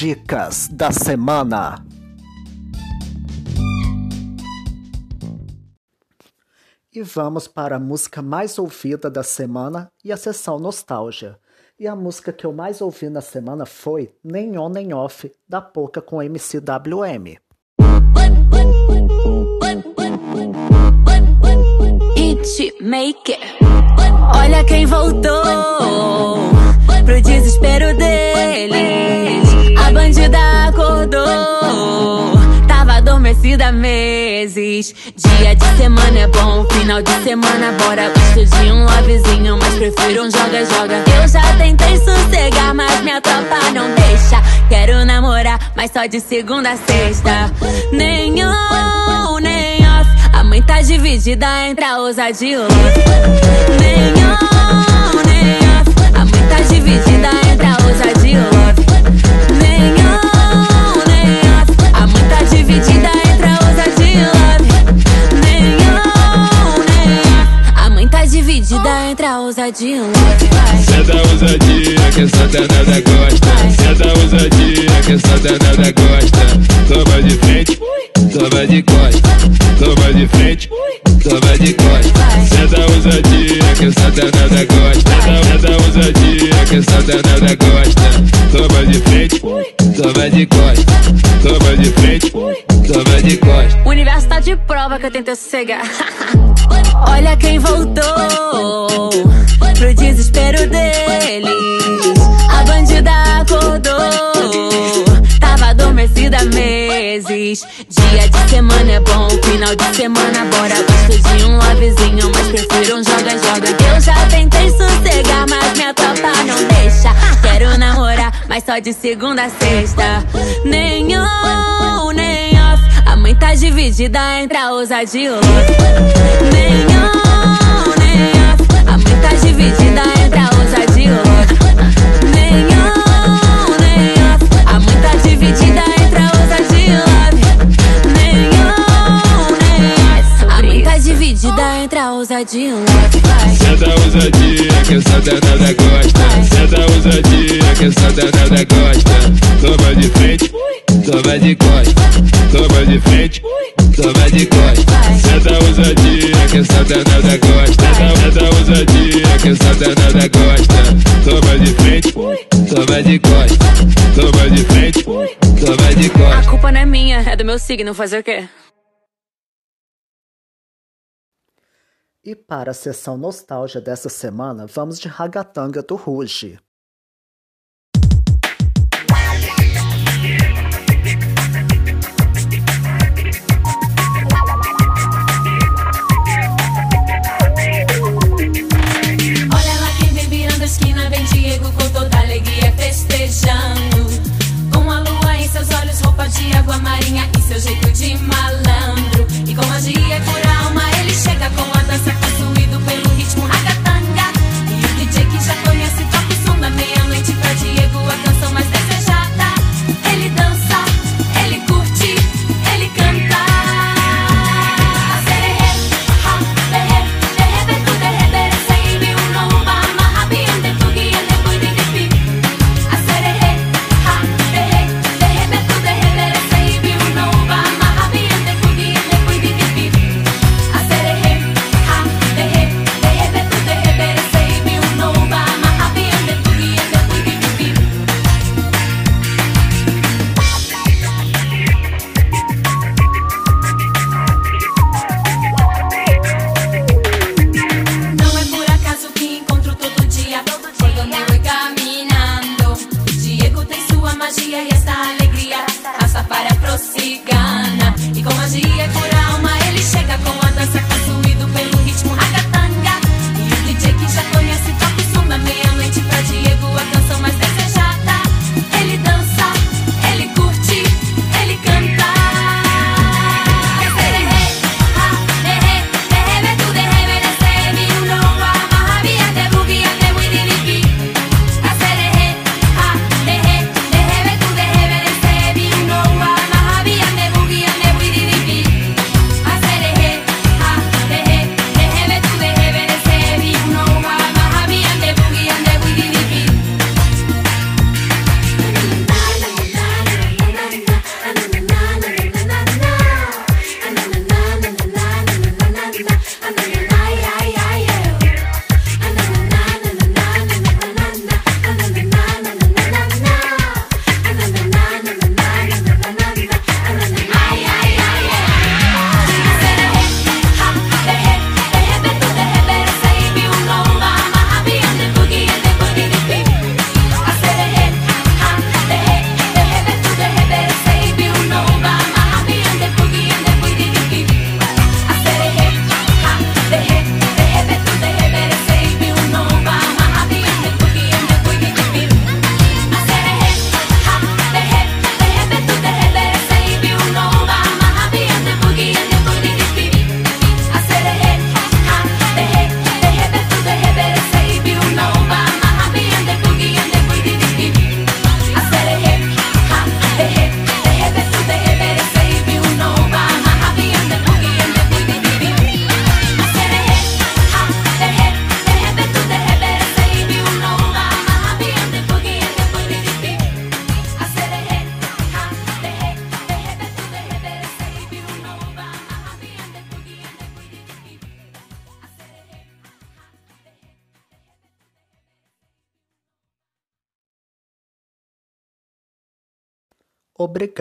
Dicas da semana. E vamos para a música mais ouvida da semana e a sessão nostalgia. E a música que eu mais ouvi na semana foi Nem On Nem Off, da Poca com MCWM. It make. Olha quem voltou pro desespero deles. A bandida acordou, tava adormecida há meses. Dia de semana é bom, final de semana bora. Gosto de um lovezinho, mas prefiro um joga-joga. Eu já tentei sossegar, mas minha tropa não deixa. Quero namorar, mas só de segunda a sexta. Nem on, nem off. A mãe tá dividida entre a ousadia e o. Nem on, nem off. A mãe tá dividida entre a ousadia e o dividida entre a ousadia love. Nem on, nem off. A mãe tá dividida entre a ousadia e love. Senta ousadia que essa danada gosta Senta ousadia que essa danada gosta Toma de frente, toma de costa Toma de frente, toma de costa Senta ousadia que essa danada gosta Senta ousadia que essa danada gosta Toma de frente, toma de costa Toma de frente, toma de costa O universo tá de prova que eu tentei sossegar. Olha quem voltou pro desespero deles. A bandida meses. Dia de semana é bom, final de semana bora. Gosto de um lovezinho, mas prefiro um joga-joga. Eu já tentei sossegar, mas minha tropa não deixa. Quero namorar, mas só de segunda a sexta. Nem on, nem off. A mãe tá dividida entre a ousadia e o entre a ousadia o love. Senta ousadia que essa danada gosta. Senta ousadia que essa danada gosta. Toma de frente, toma de costa. Toma de frente, toma de costa. Senta ousadia que essa danada gosta. Senta ousadia que essa danada gosta. Toma de frente, toma de costa. Toma de frente, toma de A costa culpa não é minha, é do meu signo, fazer o quê? E para a sessão nostalgia dessa semana, vamos de Ragatanga do Ruge. De água marinha e seu jeito de malandro.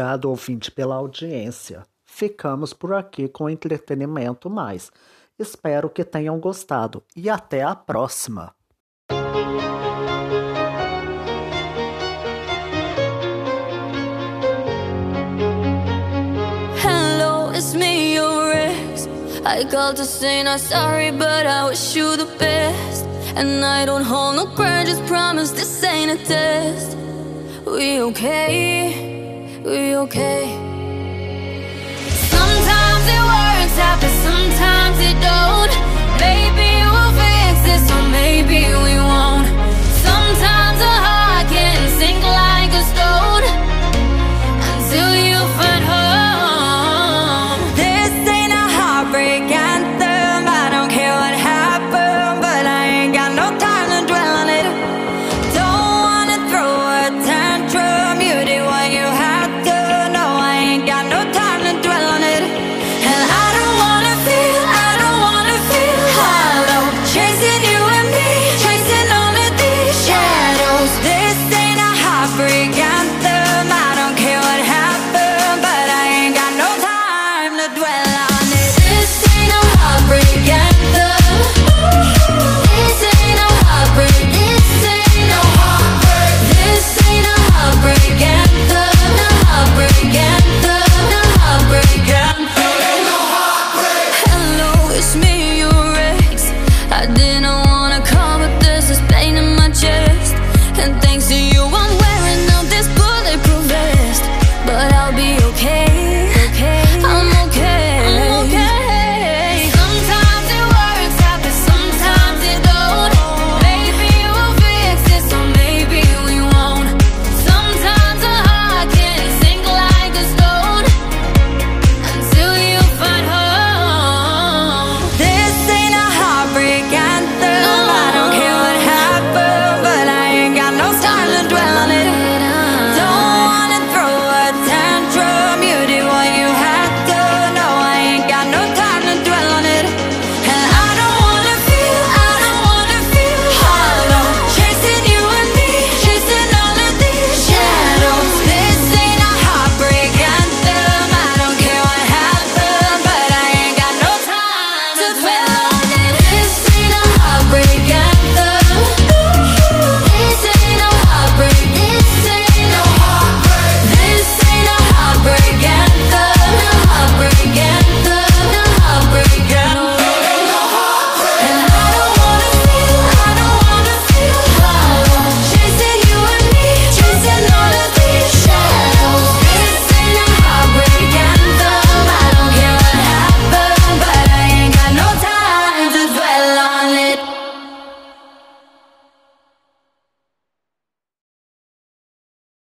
Obrigado, ouvinte, pela audiência. Ficamos por aqui com entretenimento mais. Espero que tenham gostado e até a próxima. Hello, it's me, your ex. I called to say not sorry, but I wish you the best. And I don't hold no grudges, promise this ain't a test. We okay, We okay? Sometimes it works out, but sometimes it don't Maybe we'll fix this, or maybe we won't